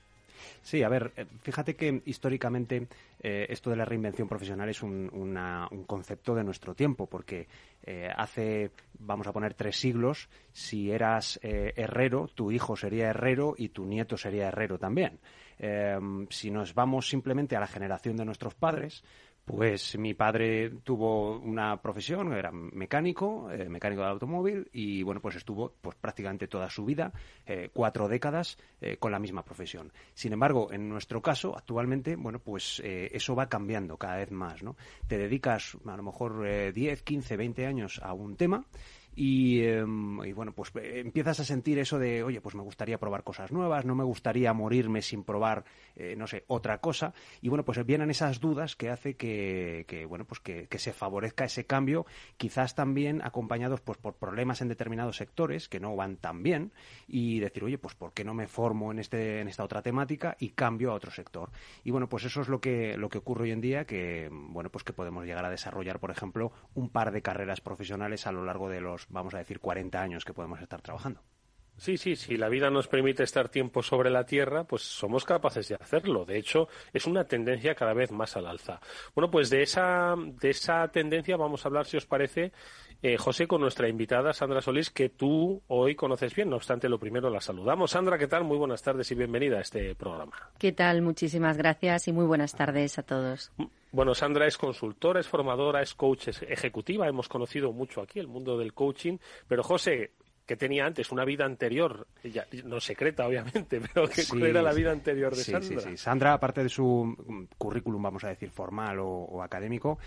Sí, a ver, eh, fíjate que históricamente eh, esto de la reinvención profesional es un, una- un concepto de nuestro tiempo, porque eh, hace, vamos a poner, tres siglos, si eras eh, herrero, tu hijo sería herrero y tu nieto sería herrero también. Eh, si nos vamos simplemente a la generación de nuestros padres, pues mi padre tuvo una profesión, era mecánico, eh, mecánico de automóvil, y bueno, pues estuvo pues prácticamente toda su vida, eh, cuatro décadas, eh, con la misma profesión. Sin embargo, en nuestro caso, actualmente, bueno, pues eso va cambiando cada vez más, ¿no? Te dedicas a lo mejor eh, 10, 15, 20 años a un tema y, em, y, bueno, pues eh, empiezas a sentir eso de, oye, pues me gustaría probar cosas nuevas, no me gustaría morirme sin probar, eh, no sé, otra cosa. Y bueno, pues vienen esas dudas que hace que, que bueno, pues que, que, se favorezca ese cambio, quizás también acompañados pues por problemas en determinados sectores que no van tan bien y decir, oye, pues ¿por qué no me formo en, este, en esta otra temática y cambio a otro sector? Y bueno, pues eso es lo que, lo que ocurre hoy en día, que bueno, pues que podemos llegar a desarrollar, por ejemplo, un par de carreras profesionales a lo largo de los, vamos a decir, 40 años que podemos estar trabajando. Sí, sí, si la vida nos permite estar tiempo sobre la Tierra, pues somos capaces de hacerlo. De hecho, es una tendencia cada vez más al alza. Bueno, pues de esa, de esa tendencia vamos a hablar, si os parece, eh, José, con nuestra invitada Sandra Solís, que tú hoy conoces bien. No obstante, lo primero la saludamos. Sandra, ¿qué tal? Muy buenas tardes y bienvenida a este programa. ¿Qué tal? Muchísimas gracias y muy buenas tardes a todos. Bueno, Sandra es consultora, es formadora, es coach ejecutiva. Hemos conocido mucho aquí el mundo del coaching. Pero, José, que tenía antes, una vida anterior, ya, no secreta obviamente, [laughs] pero que sí, era la vida anterior de sí, Sandra. Sí, sí, Sandra, aparte de su currículum, vamos a decir, formal o, o académico,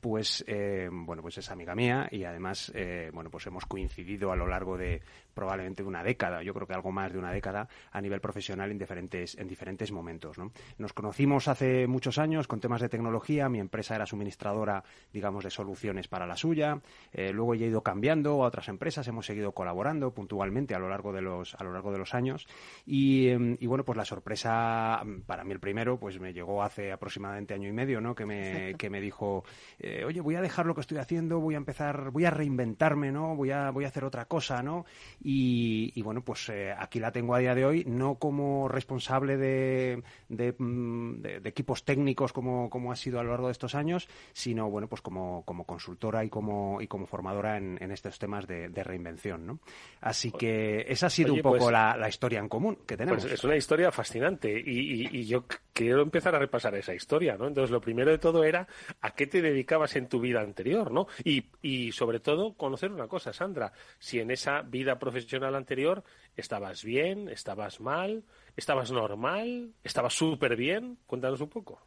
pues eh, bueno pues es amiga mía y además eh, bueno pues hemos coincidido a lo largo de probablemente de una década yo creo que algo más de una década a nivel profesional en diferentes en diferentes momentos ¿no? nos conocimos hace muchos años con temas de tecnología mi empresa era suministradora digamos de soluciones para la suya eh, luego ya he ido cambiando a otras empresas hemos seguido colaborando puntualmente a lo largo de los a lo largo de los años y, y bueno pues la sorpresa para mí el primero pues me llegó hace aproximadamente año y medio no que me que me dijo eh, oye, voy a dejar lo que estoy haciendo, voy a empezar, voy a reinventarme, ¿no? Voy a, voy a hacer otra cosa, ¿no? Y, y bueno, pues eh, aquí la tengo a día de hoy, no como responsable de, de, de, de, equipos técnicos como, como ha sido a lo largo de estos años, sino, bueno, pues como, como consultora y como, y como formadora en, en estos temas de, reinvención, ¿no? Así que esa ha sido oye, un poco pues, la, la, historia en común que tenemos. Pues es una historia fascinante y, y, y yo quiero empezar a repasar esa historia, ¿no? Entonces, lo primero de todo era a qué te dedicabas en tu vida anterior, ¿no? Y, y sobre todo, conocer una cosa, Sandra, si en esa vida profesional anterior estabas bien, estabas mal, estabas normal, estabas súper bien, cuéntanos un poco.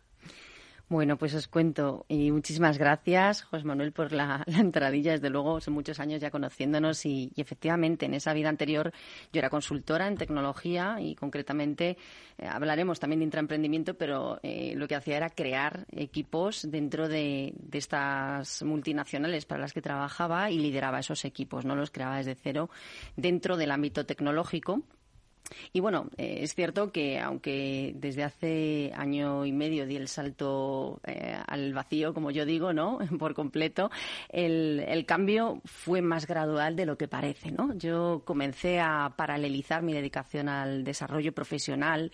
Bueno, pues os cuento. Y muchísimas gracias, José Manuel, por la, la entradilla. Desde luego, son muchos años ya conociéndonos y, y, efectivamente en esa vida anterior yo era consultora en tecnología y concretamente eh, hablaremos también de intraemprendimiento, pero eh, lo que hacía era crear equipos dentro de, de, estas multinacionales para las que trabajaba y lideraba esos equipos, no los creaba desde cero dentro del ámbito tecnológico y bueno, eh, es cierto que aunque desde hace año y medio di el salto eh, al vacío, como yo digo, ¿no? [laughs] Por completo, el, el, cambio fue más gradual de lo que parece, ¿no? Yo comencé a paralelizar mi dedicación al desarrollo profesional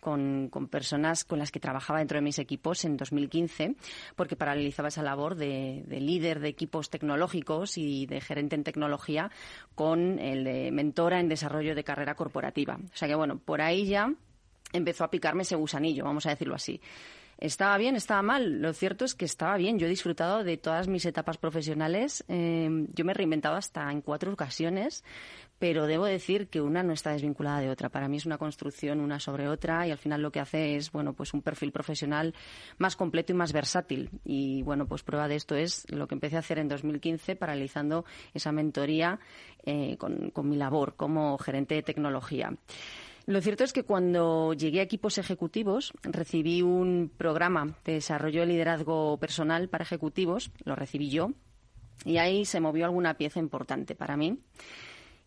con, con, personas con las que trabajaba dentro de mis equipos en 2015, porque paralelizaba esa labor de, de líder de equipos tecnológicos y de gerente en tecnología con el de mentora en desarrollo de carrera corporativa. O sea que, bueno, por ahí ya empezó a picarme ese gusanillo, vamos a decirlo así. ¿Estaba bien? ¿Estaba mal? Lo cierto es que estaba bien. Yo he disfrutado de todas mis etapas profesionales. Eh, yo me he reinventado hasta en cuatro ocasiones, pero debo decir que una no está desvinculada de otra. Para mí es una construcción una sobre otra y al final lo que hace es, bueno, pues un perfil profesional más completo y más versátil. Y bueno, pues prueba de esto es lo que empecé a hacer en 2015 paralizando esa mentoría eh, con mi labor como gerente de tecnología. Lo cierto es que cuando llegué a equipos ejecutivos recibí un programa de desarrollo de liderazgo personal para ejecutivos, lo recibí yo, y ahí se movió alguna pieza importante para mí.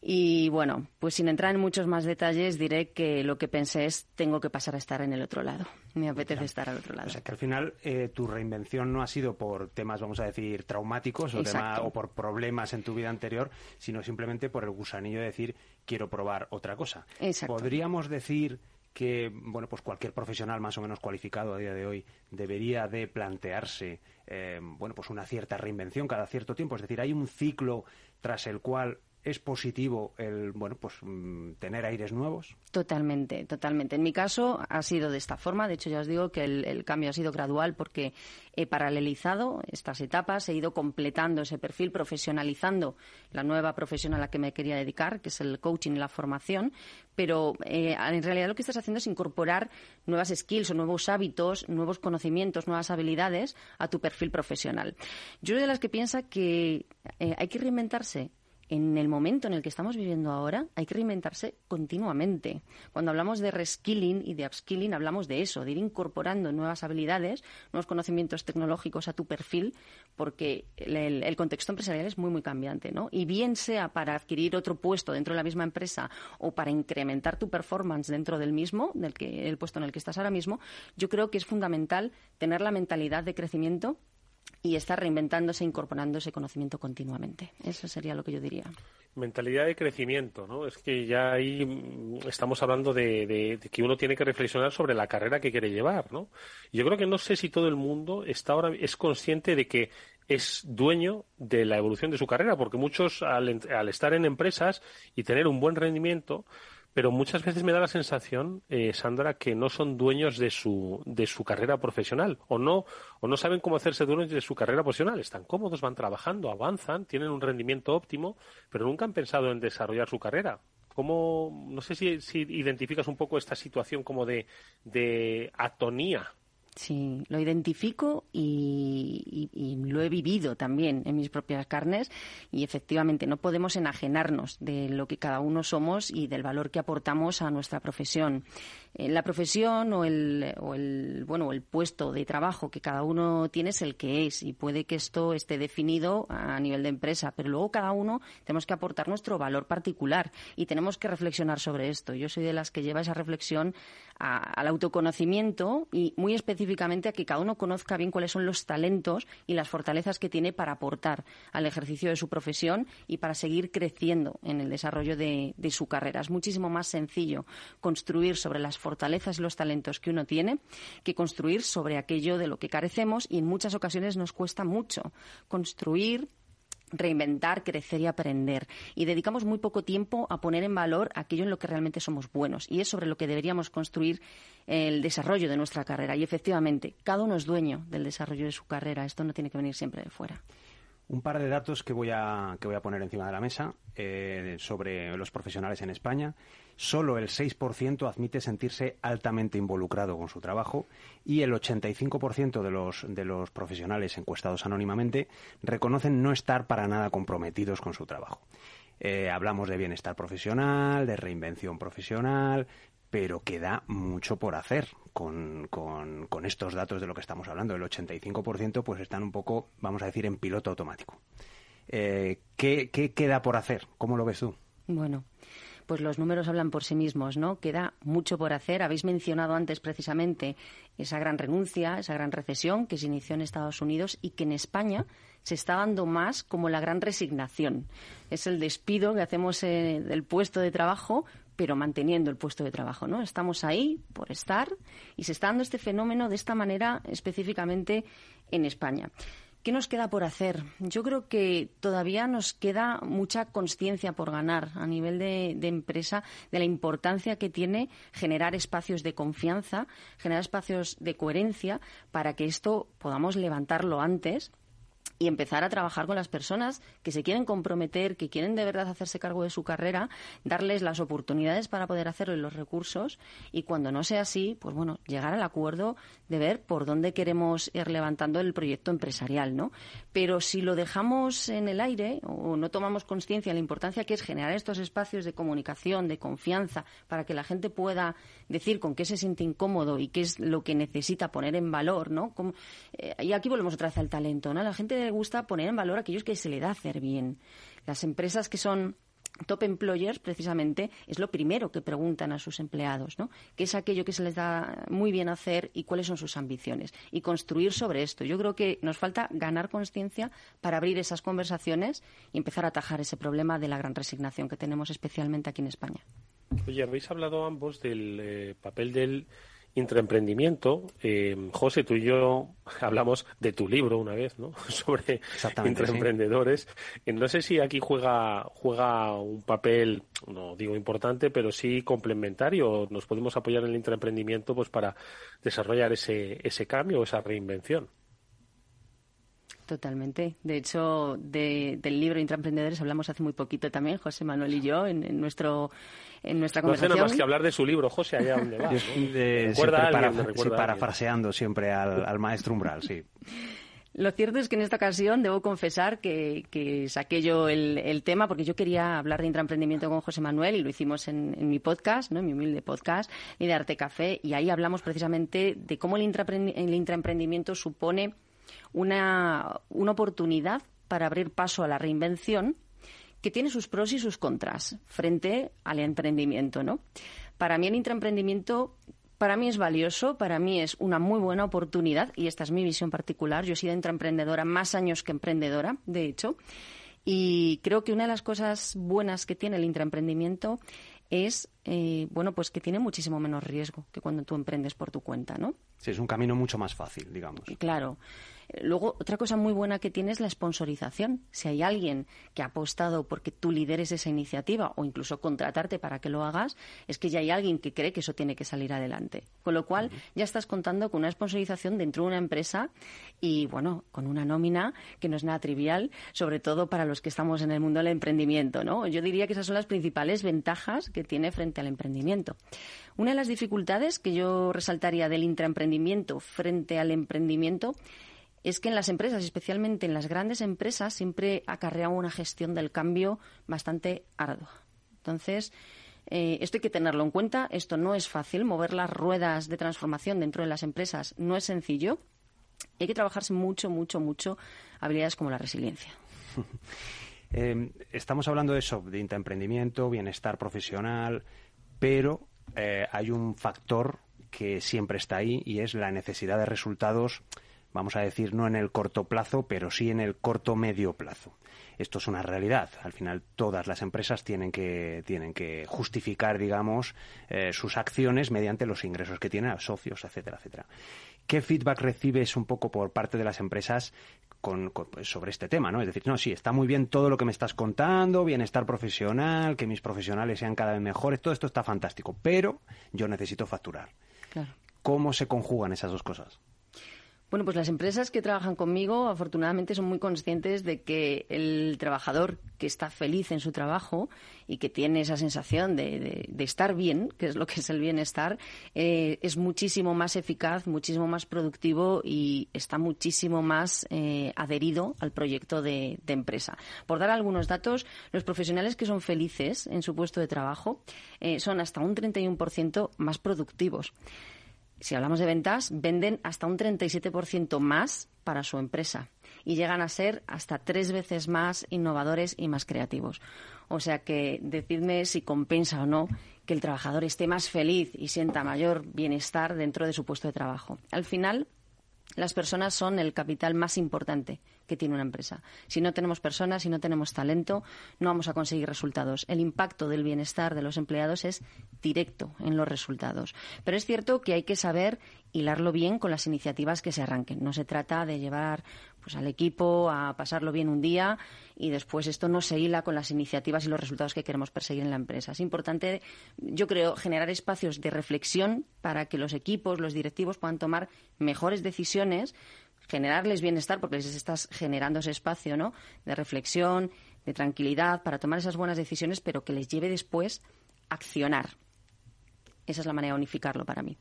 Y bueno, pues sin entrar en muchos más detalles, diré que lo que pensé es tengo que pasar a estar en el otro lado. Me apetece claro. estar al otro lado. O sea que al final eh, tu reinvención no ha sido por temas, vamos a decir, traumáticos o, tema, o por problemas en tu vida anterior, sino simplemente por el gusanillo de decir quiero probar otra cosa. Exacto. Podríamos decir que bueno pues cualquier profesional más o menos cualificado a día de hoy debería de plantearse eh, bueno pues una cierta reinvención cada cierto tiempo es decir hay un ciclo tras el cual es positivo el bueno pues mm, tener aires nuevos totalmente totalmente. En mi caso ha sido de esta forma. De hecho ya os digo que el, cambio ha sido gradual porque he paralelizado estas etapas he ido completando ese perfil profesionalizando la nueva profesión a la que me quería dedicar que es el coaching y la formación. Pero eh, en realidad lo que estás haciendo es incorporar nuevas skills o nuevos hábitos nuevos conocimientos nuevas habilidades a tu perfil profesional. Yo soy de las que piensa que eh, hay que reinventarse en el momento en el que estamos viviendo ahora hay que reinventarse continuamente. Cuando hablamos de reskilling y de upskilling hablamos de eso, de ir incorporando nuevas habilidades, nuevos conocimientos tecnológicos a tu perfil, porque el, el contexto empresarial es muy, muy cambiante, ¿no? Y bien sea para adquirir otro puesto dentro de la misma empresa o para incrementar tu performance dentro del mismo, del que, el puesto en el que estás ahora mismo, yo creo que es fundamental tener la mentalidad de crecimiento y estar reinventándose, incorporando ese conocimiento continuamente. Eso sería lo que yo diría. Mentalidad de crecimiento, ¿no? Es que ya ahí mm, estamos hablando de, de- de que uno tiene que reflexionar sobre la carrera que quiere llevar, ¿no? Yo creo que no sé si todo el mundo está ahora es consciente de que es dueño de la evolución de su carrera, porque muchos al, al estar en empresas y tener un buen rendimiento, pero muchas veces me da la sensación, eh, Sandra, que no son dueños de su, de su carrera profesional o no, o no saben cómo hacerse dueños de su carrera profesional. Están cómodos, van trabajando, avanzan, tienen un rendimiento óptimo, pero nunca han pensado en desarrollar su carrera. ¿Cómo, no sé si, si identificas un poco esta situación como de, de atonía Sí, lo identifico y, y- y lo he vivido también en mis propias carnes y efectivamente no podemos enajenarnos de lo que cada uno somos y del valor que aportamos a nuestra profesión. Eh, la profesión o el, o el bueno el puesto de trabajo que cada uno tiene es el que es y puede que esto esté definido a nivel de empresa, pero luego cada uno tenemos que aportar nuestro valor particular y tenemos que reflexionar sobre esto. Yo soy de las que lleva esa reflexión a- al autoconocimiento y muy específicamente a que cada uno conozca bien cuáles son los talentos y las fortalezas que tiene para aportar al ejercicio de su profesión y para seguir creciendo en el desarrollo de, de su carrera. Es muchísimo más sencillo construir sobre las fortalezas y los talentos que uno tiene que construir sobre aquello de lo que carecemos y en muchas ocasiones nos cuesta mucho construir reinventar, crecer y aprender. Y dedicamos muy poco tiempo a poner en valor aquello en lo que realmente somos buenos. Y es sobre lo que deberíamos construir el desarrollo de nuestra carrera. Y efectivamente, cada uno es dueño del desarrollo de su carrera. Esto no tiene que venir siempre de fuera. Un par de datos que voy a, que voy a poner encima de la mesa eh, sobre los profesionales en España. Solo el 6% admite sentirse altamente involucrado con su trabajo y el 85% de los, de los profesionales encuestados anónimamente reconocen no estar para nada comprometidos con su trabajo. Eh, hablamos de bienestar profesional, de reinvención profesional, pero queda mucho por hacer con, con, estos datos de lo que estamos hablando. El 85% pues están un poco, vamos a decir, en piloto automático. Eh, ¿qué, ¿Qué queda por hacer? ¿Cómo lo ves tú? Bueno, pues los números hablan por sí mismos, ¿no? Queda mucho por hacer. Habéis mencionado antes precisamente esa gran renuncia, esa gran recesión que se inició en Estados Unidos y que en España se está dando más como la gran resignación. Es el despido que hacemos eh, del puesto de trabajo pero manteniendo el puesto de trabajo, ¿no? Estamos ahí por estar y se está dando este fenómeno de esta manera específicamente en España. ¿Qué nos queda por hacer? Yo creo que todavía nos queda mucha conciencia por ganar a nivel de, de, empresa de la importancia que tiene generar espacios de confianza, generar espacios de coherencia para que esto podamos levantarlo antes y empezar a trabajar con las personas que se quieren comprometer, que quieren de verdad hacerse cargo de su carrera, darles las oportunidades para poder hacerlo y los recursos y cuando no sea así, pues bueno, llegar al acuerdo de ver por dónde queremos ir levantando el proyecto empresarial, ¿no? Pero si lo dejamos en el aire o no tomamos conciencia de la importancia que es generar estos espacios de comunicación, de confianza, para que la gente pueda decir con qué se siente incómodo y qué es lo que necesita poner en valor, ¿no? Eh, y aquí volvemos otra vez al talento, ¿no? La gente gusta poner en valor aquellos que se le da hacer bien. Las empresas que son top employers, precisamente, es lo primero que preguntan a sus empleados, ¿no? ¿Qué es aquello que se les da muy bien hacer y cuáles son sus ambiciones? Y construir sobre esto. Yo creo que nos falta ganar conciencia para abrir esas conversaciones y empezar a atajar ese problema de la gran resignación que tenemos especialmente aquí en España. Oye, habéis hablado ambos del eh, papel del intraemprendimiento. Eh, José, tú y yo hablamos de tu libro una vez, ¿no? [laughs] Sobre intraemprendedores. Sí. No sé si aquí juega, juega un papel, no digo importante, pero sí complementario. Nos podemos apoyar en el intraemprendimiento pues para desarrollar ese, ese cambio, esa reinvención. Totalmente. De hecho, de, del libro Intraemprendedores hablamos hace muy poquito también, José Manuel y yo, en, en nuestro en nuestra conversación. No hace nada más que hablar de su libro, José, allá donde vas. ¿no? de, recuerda para, sí, parafraseando siempre al, al, maestro Umbral, sí. Lo cierto es que en esta ocasión debo confesar que, que saqué yo el, el, tema porque yo quería hablar de intraemprendimiento con José Manuel y lo hicimos en, en mi podcast, ¿no? en mi humilde podcast, y de Arte Café, y ahí hablamos precisamente de cómo el, el intraemprendimiento supone una, una oportunidad para abrir paso a la reinvención que tiene sus pros y sus contras frente al emprendimiento, ¿no? Para mí el intraemprendimiento para mí es valioso, para mí es una muy buena oportunidad y esta es mi visión particular. Yo he sido intraemprendedora más años que emprendedora, de hecho, y creo que una de las cosas buenas que tiene el intraemprendimiento es, eh, bueno, pues que tiene muchísimo menos riesgo que cuando tú emprendes por tu cuenta, ¿no? Sí, es un camino mucho más fácil, digamos. Claro. Luego, otra cosa muy buena que tiene es la sponsorización. Si hay alguien que ha apostado porque tú lideres esa iniciativa o incluso contratarte para que lo hagas, es que ya hay alguien que cree que eso tiene que salir adelante. Con lo cual, ya estás contando con una sponsorización dentro de una empresa y, bueno, con una nómina que no es nada trivial, sobre todo para los que estamos en el mundo del emprendimiento, ¿no? Yo diría que esas son las principales ventajas que tiene frente al emprendimiento. Una de las dificultades que yo resaltaría del intraemprendimiento frente al emprendimiento es que en las empresas, especialmente en las grandes empresas, siempre acarrea una gestión del cambio bastante ardua. Entonces, eh, esto hay que tenerlo en cuenta. Esto no es fácil. Mover las ruedas de transformación dentro de las empresas no es sencillo. Hay que trabajarse mucho, mucho, mucho habilidades como la resiliencia. [laughs] eh, estamos hablando de eso, de intraemprendimiento, bienestar profesional, pero eh, hay un factor que siempre está ahí y es la necesidad de resultados vamos a decir, no en el corto plazo, pero sí en el corto medio plazo. Esto es una realidad. Al final, todas las empresas tienen que, tienen que justificar, digamos, eh, sus acciones mediante los ingresos que tienen a socios, etcétera, etcétera. ¿Qué feedback recibes un poco por parte de las empresas con, pues, sobre este tema, ¿no? Es decir, no, sí, está muy bien todo lo que me estás contando, bienestar profesional, que mis profesionales sean cada vez mejores, todo esto está fantástico, pero yo necesito facturar. Claro. ¿Cómo se conjugan esas dos cosas? Bueno, pues las empresas que trabajan conmigo afortunadamente son muy conscientes de que el trabajador que está feliz en su trabajo y que tiene esa sensación de, estar bien, [laughs] que es lo que es el bienestar, eh, es muchísimo más eficaz, muchísimo más productivo y está muchísimo más eh, adherido al proyecto de, de, empresa. Por dar algunos datos, los profesionales que son felices en su puesto de trabajo eh, son hasta un 31% más productivos si hablamos de ventas, venden hasta un 37% más para su empresa y llegan a ser hasta tres veces más innovadores y más creativos. O sea que decidme si compensa o no que el trabajador esté más feliz y sienta mayor bienestar dentro de su puesto de trabajo. Al final, las personas son el capital más importante que tiene una empresa. Si no tenemos personas, si no tenemos talento, no vamos a conseguir resultados. El impacto del bienestar de los empleados es directo en los resultados. Pero es cierto que hay que saber hilarlo bien con las iniciativas que se arranquen. No se trata de llevar pues al equipo a pasarlo bien un día y después esto no se hila con las iniciativas y los resultados que queremos perseguir en la empresa. Es importante, yo creo, generar espacios de reflexión para que los equipos, los directivos puedan tomar mejores decisiones generarles bienestar porque les estás generando ese espacio ¿no? de reflexión, de tranquilidad para tomar esas buenas decisiones, pero que les lleve después a accionar. Esa es la manera de unificarlo para mí.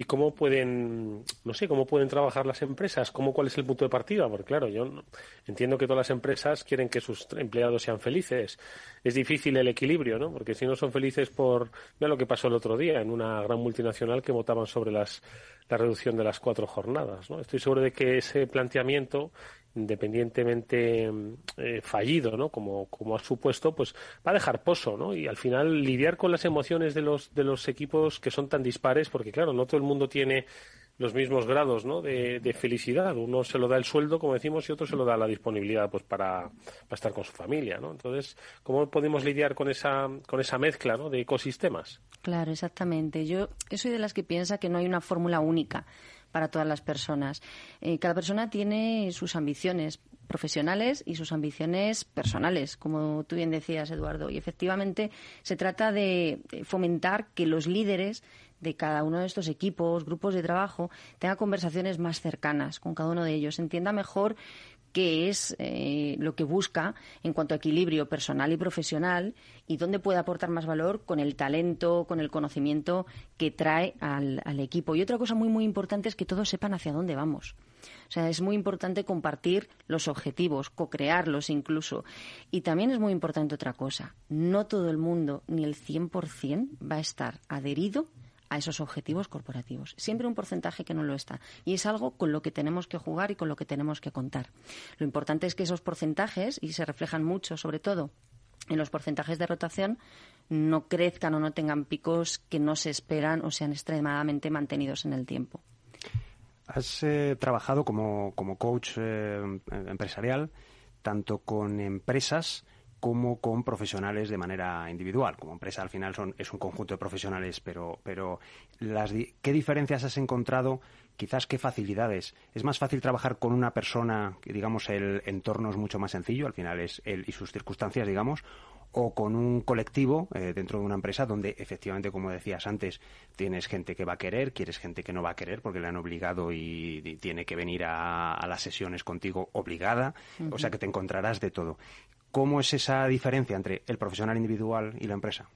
¿Y cómo pueden, no sé, cómo pueden trabajar las empresas? ¿Cómo, ¿Cuál es el punto de partida? Porque claro, yo entiendo que todas las empresas quieren que sus empleados sean felices. Es difícil el equilibrio, ¿no? Porque si no son felices por, mira lo que pasó el otro día en una gran multinacional que votaban sobre las, la reducción de las cuatro jornadas, ¿no? Estoy seguro de que ese planteamiento independientemente eh, fallido, ¿no? Como, como ha supuesto, pues va a dejar pozo, ¿no? Y al final lidiar con las emociones de los, de los equipos que son tan dispares, porque claro, no todo el mundo tiene los mismos grados ¿no? de, de, felicidad. Uno se lo da el sueldo, como decimos, y otro se lo da la disponibilidad pues para, para estar con su familia. ¿no? Entonces, ¿cómo podemos lidiar con esa, con esa mezcla ¿no? de ecosistemas? Claro, exactamente. Yo soy de las que piensa que no hay una fórmula única para todas las personas. Eh, cada persona tiene sus ambiciones profesionales y sus ambiciones personales, como tú bien decías, Eduardo. Y efectivamente se trata de fomentar que los líderes de cada uno de estos equipos, grupos de trabajo, tengan conversaciones más cercanas con cada uno de ellos, entienda mejor qué es eh, lo que busca en cuanto a equilibrio personal y profesional y dónde puede aportar más valor con el talento, con el conocimiento que trae al, al, equipo. Y otra cosa muy, muy importante es que todos sepan hacia dónde vamos. O sea, es muy importante compartir los objetivos, co-crearlos incluso. Y también es muy importante otra cosa. No todo el mundo, ni el 100%, va a estar adherido a esos objetivos corporativos. Siempre un porcentaje que no lo está. Y es algo con lo que tenemos que jugar y con lo que tenemos que contar. Lo importante es que esos porcentajes, y se reflejan mucho, sobre todo en los porcentajes de rotación, no crezcan o no tengan picos que no se esperan o sean extremadamente mantenidos en el tiempo. Has eh, trabajado como, como coach eh, empresarial tanto con empresas como con profesionales de manera individual. Como empresa al final son, es un conjunto de profesionales, pero, pero las, ¿qué diferencias has encontrado? Quizás qué facilidades. ¿Es más fácil trabajar con una persona que, digamos, el entorno es mucho más sencillo, al final es él y sus circunstancias, digamos, o con un colectivo eh, dentro de una empresa donde efectivamente, como decías antes, tienes gente que va a querer, quieres gente que no va a querer porque le han obligado y, tiene que venir a, las sesiones contigo obligada, o sea que te encontrarás de todo. ¿Cómo es esa diferencia entre el profesional individual y la empresa?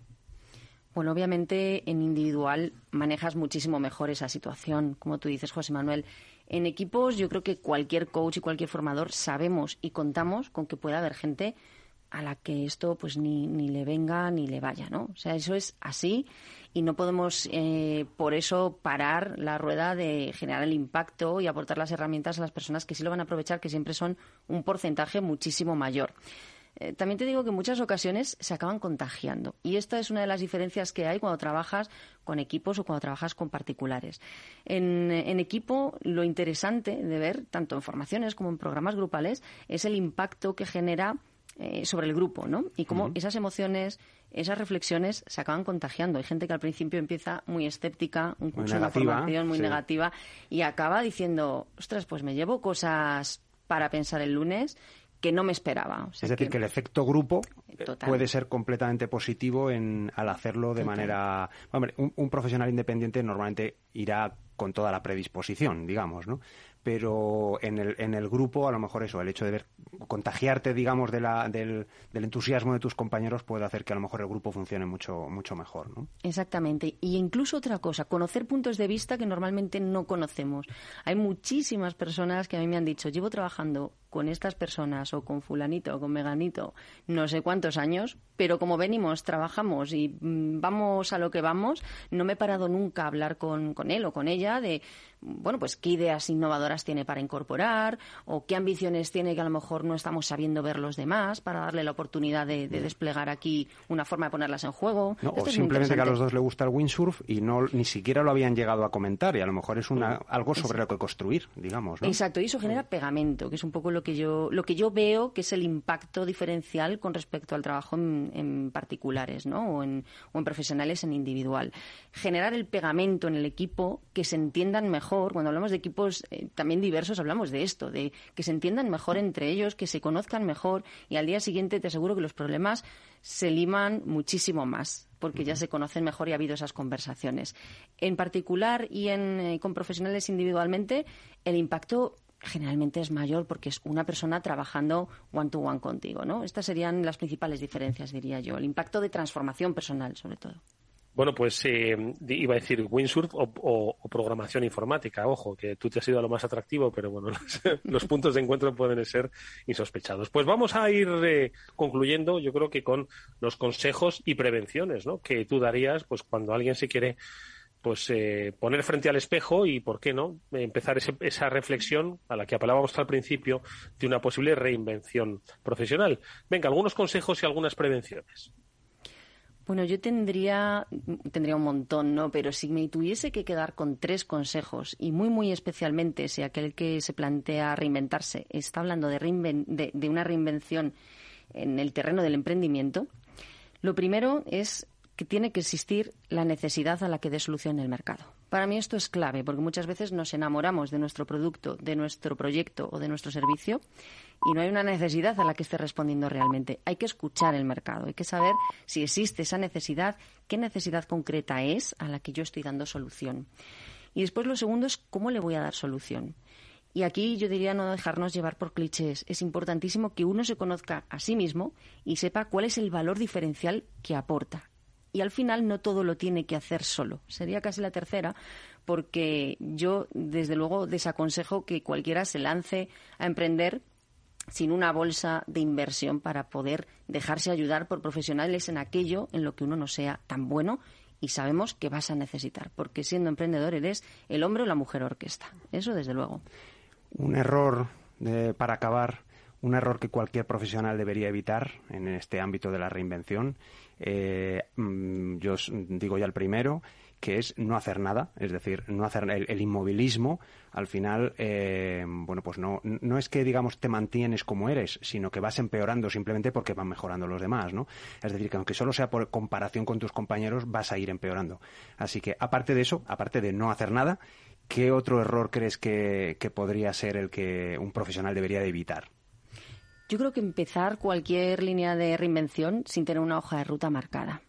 Bueno, obviamente en individual manejas muchísimo mejor esa situación, como tú dices, José Manuel. En equipos yo creo que cualquier coach y cualquier formador sabemos y contamos con que pueda haber gente a la que esto pues ni, ni le venga ni le vaya, ¿no? O sea, eso es así y no podemos eh, por eso parar la rueda de generar el impacto y aportar las herramientas a las personas que sí lo van a aprovechar, que siempre son un porcentaje muchísimo mayor. Eh, también te digo que en muchas ocasiones se acaban contagiando. Y esta es una de las diferencias que hay cuando trabajas con equipos o cuando trabajas con particulares. En, equipo, lo interesante de ver, tanto en formaciones como en programas grupales, es el impacto que genera eh, sobre el grupo, ¿no? Y cómo esas emociones, esas reflexiones se acaban contagiando. Hay gente que al principio empieza muy escéptica, un curso de formación muy negativa, y acaba diciendo, ostras, pues me llevo cosas para pensar el lunes que no me esperaba. es decir, que, el efecto grupo puede ser completamente positivo en, al hacerlo de manera... Hombre, un, profesional independiente normalmente irá con toda la predisposición, digamos, ¿no? Pero en el, en el grupo, a lo mejor eso, el hecho de ver, contagiarte, digamos, de la, del, del entusiasmo de tus compañeros puede hacer que a lo mejor el grupo funcione mucho, mucho mejor, ¿no? Exactamente. Y incluso otra cosa, conocer puntos de vista que normalmente no conocemos. Hay muchísimas personas que a mí me han dicho, llevo trabajando con estas personas o con fulanito o con meganito no sé cuántos años, pero como venimos, trabajamos y mm, vamos a lo que vamos, no me he parado nunca a hablar con, con él o con ella de, bueno, pues qué ideas innovadoras tiene para incorporar o qué ambiciones tiene que a lo mejor no estamos sabiendo ver los demás para darle la oportunidad de, desplegar aquí una forma de ponerlas en juego. o simplemente que a los dos le gusta el windsurf y no ni siquiera lo habían llegado a comentar y a lo mejor es una, algo sobre lo que construir, digamos. Exacto, y eso genera pegamento, que es un poco lo que yo lo que yo veo que es el impacto diferencial con respecto al trabajo en, particulares, ¿no? O en, o en profesionales en individual. Generar el pegamento en el equipo que se entiendan mejor. Cuando hablamos de equipos eh, también diversos hablamos de esto, de que se entiendan mejor entre ellos, que se conozcan mejor y al día siguiente te aseguro que los problemas se liman muchísimo más porque ya se conocen mejor y ha habido esas conversaciones. En particular y en, eh, con profesionales individualmente, el impacto generalmente es mayor porque es una persona trabajando one to one contigo, ¿no? Estas serían las principales diferencias, diría yo. El impacto de transformación personal, sobre todo. Bueno, pues eh, iba a decir windsurf o, programación informática. Ojo, que tú te has ido a lo más atractivo, pero bueno, [laughs] los, puntos de encuentro pueden ser insospechados. Pues vamos a ir eh, concluyendo, yo creo que con los consejos y prevenciones, ¿no? Que tú darías, pues cuando alguien se quiere pues eh, poner frente al espejo y, ¿por qué no?, empezar esa reflexión a la que apelábamos al principio de una posible reinvención profesional. Venga, algunos consejos y algunas prevenciones. Bueno, yo tendría, tendría un montón, ¿no? Pero si me tuviese que quedar con tres consejos, y muy, muy especialmente si aquel que se plantea reinventarse está hablando de, de una reinvención en el terreno del emprendimiento, lo primero es que tiene que existir la necesidad a la que dé solución el mercado. Para mí esto es clave, porque muchas veces nos enamoramos de nuestro producto, de nuestro proyecto o de nuestro servicio y no hay una necesidad a la que esté respondiendo realmente. Hay que escuchar el mercado, hay que saber si existe esa necesidad, qué necesidad concreta es a la que yo estoy dando solución. Y después lo segundo es cómo le voy a dar solución. Y aquí yo diría no dejarnos llevar por clichés. Es importantísimo que uno se conozca a sí mismo y sepa cuál es el valor diferencial que aporta y al final no todo lo tiene que hacer solo. Sería casi la tercera, porque yo, desde luego, desaconsejo que cualquiera se lance a emprender sin una bolsa de inversión para poder dejarse ayudar por profesionales en aquello en lo que uno no sea tan bueno y sabemos que vas a necesitar, porque siendo emprendedor eres el hombre o la mujer orquesta. Eso desde luego. Un error para acabar, un error que cualquier profesional debería evitar en este ámbito de la reinvención. Eh, mm, yo os digo ya el primero, que es no hacer nada, es decir, no hacer el, inmovilismo. Al final, eh, bueno, pues no, no es que digamos te mantienes como eres, sino que vas empeorando simplemente porque van mejorando los demás, ¿no? Es decir, que aunque solo sea por comparación con tus compañeros, vas a ir empeorando. Así que, aparte de eso, aparte de no hacer nada, ¿qué otro error crees que, que podría ser el que un profesional debería de evitar? Yo creo que empezar cualquier línea de reinvención sin tener una hoja de ruta marcada.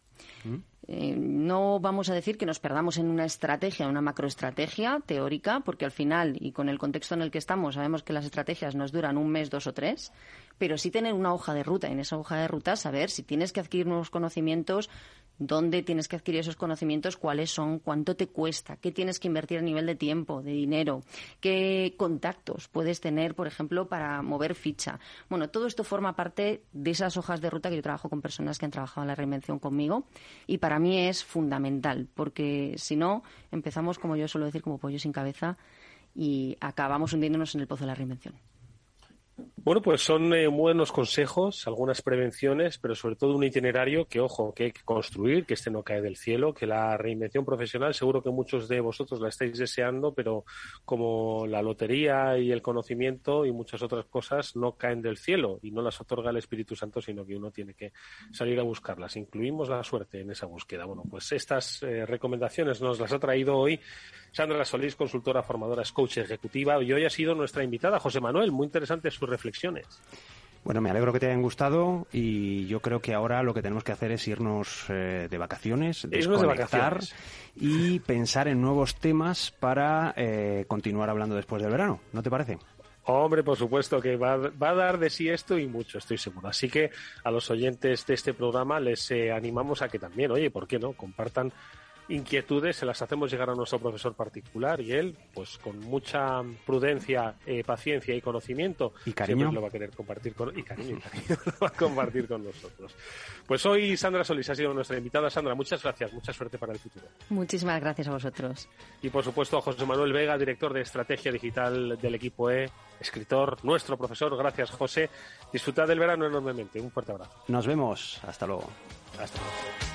¿Mm? Eh, no vamos a decir que nos perdamos en una estrategia, una macroestrategia teórica, porque al final y con el contexto en el que estamos sabemos que las estrategias nos duran un mes, dos o tres, pero sí tener una hoja de ruta. En esa hoja de ruta saber si tienes que adquirir nuevos conocimientos, dónde tienes que adquirir esos conocimientos, cuáles son, cuánto te cuesta, qué tienes que invertir a nivel de tiempo, de dinero, qué contactos puedes tener, por ejemplo, para mover ficha. Bueno, todo esto forma parte de esas hojas de ruta que yo trabajo con personas que han trabajado en la reinvención conmigo y para mí es fundamental, porque si no, empezamos, como yo suelo decir, como pollo sin cabeza y acabamos hundiéndonos en el pozo de la reinvención. Bueno, pues son eh, buenos consejos, algunas prevenciones, pero sobre todo un itinerario que, ojo, que hay que construir, que este no cae del cielo, que la reinvención profesional, seguro que muchos de vosotros la estáis deseando, pero como la lotería y el conocimiento y muchas otras cosas no caen del cielo y no las otorga el Espíritu Santo, sino que uno tiene que salir a buscarlas. Incluimos la suerte en esa búsqueda. Bueno, pues estas eh, recomendaciones nos las ha traído hoy Sandra Solís, consultora formadora, coach ejecutiva, y hoy ha sido nuestra invitada, José Manuel. Muy interesantes sus reflexiones. Bueno, me alegro que te hayan gustado y yo creo que ahora lo que tenemos que hacer es irnos eh, de vacaciones, Irnos de vacaciones. y pensar en nuevos temas para eh, continuar hablando después del verano. ¿No te parece? Hombre, por supuesto que va, va, a dar de sí esto y mucho, estoy seguro. Así que a los oyentes de este programa les eh, animamos a que también, oye, ¿por qué no? Compartan inquietudes, se las hacemos llegar a nuestro profesor particular y él, pues con mucha prudencia, eh, paciencia y conocimiento, ¿Y cariño? siempre lo va a querer compartir con y cariño, y cariño [laughs] lo va a compartir con nosotros. Pues hoy Sandra Solís ha sido nuestra invitada. Sandra, muchas gracias, mucha suerte para el futuro. Muchísimas gracias a vosotros. Y por supuesto a José Manuel Vega, director de estrategia digital del equipo E, escritor, nuestro profesor. Gracias, José. Disfrutad del verano enormemente. Un fuerte abrazo. Nos vemos. Hasta luego. Hasta luego.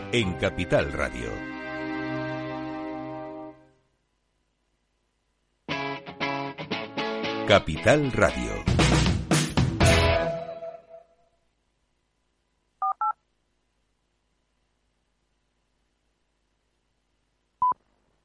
en Capital Radio. Capital Radio.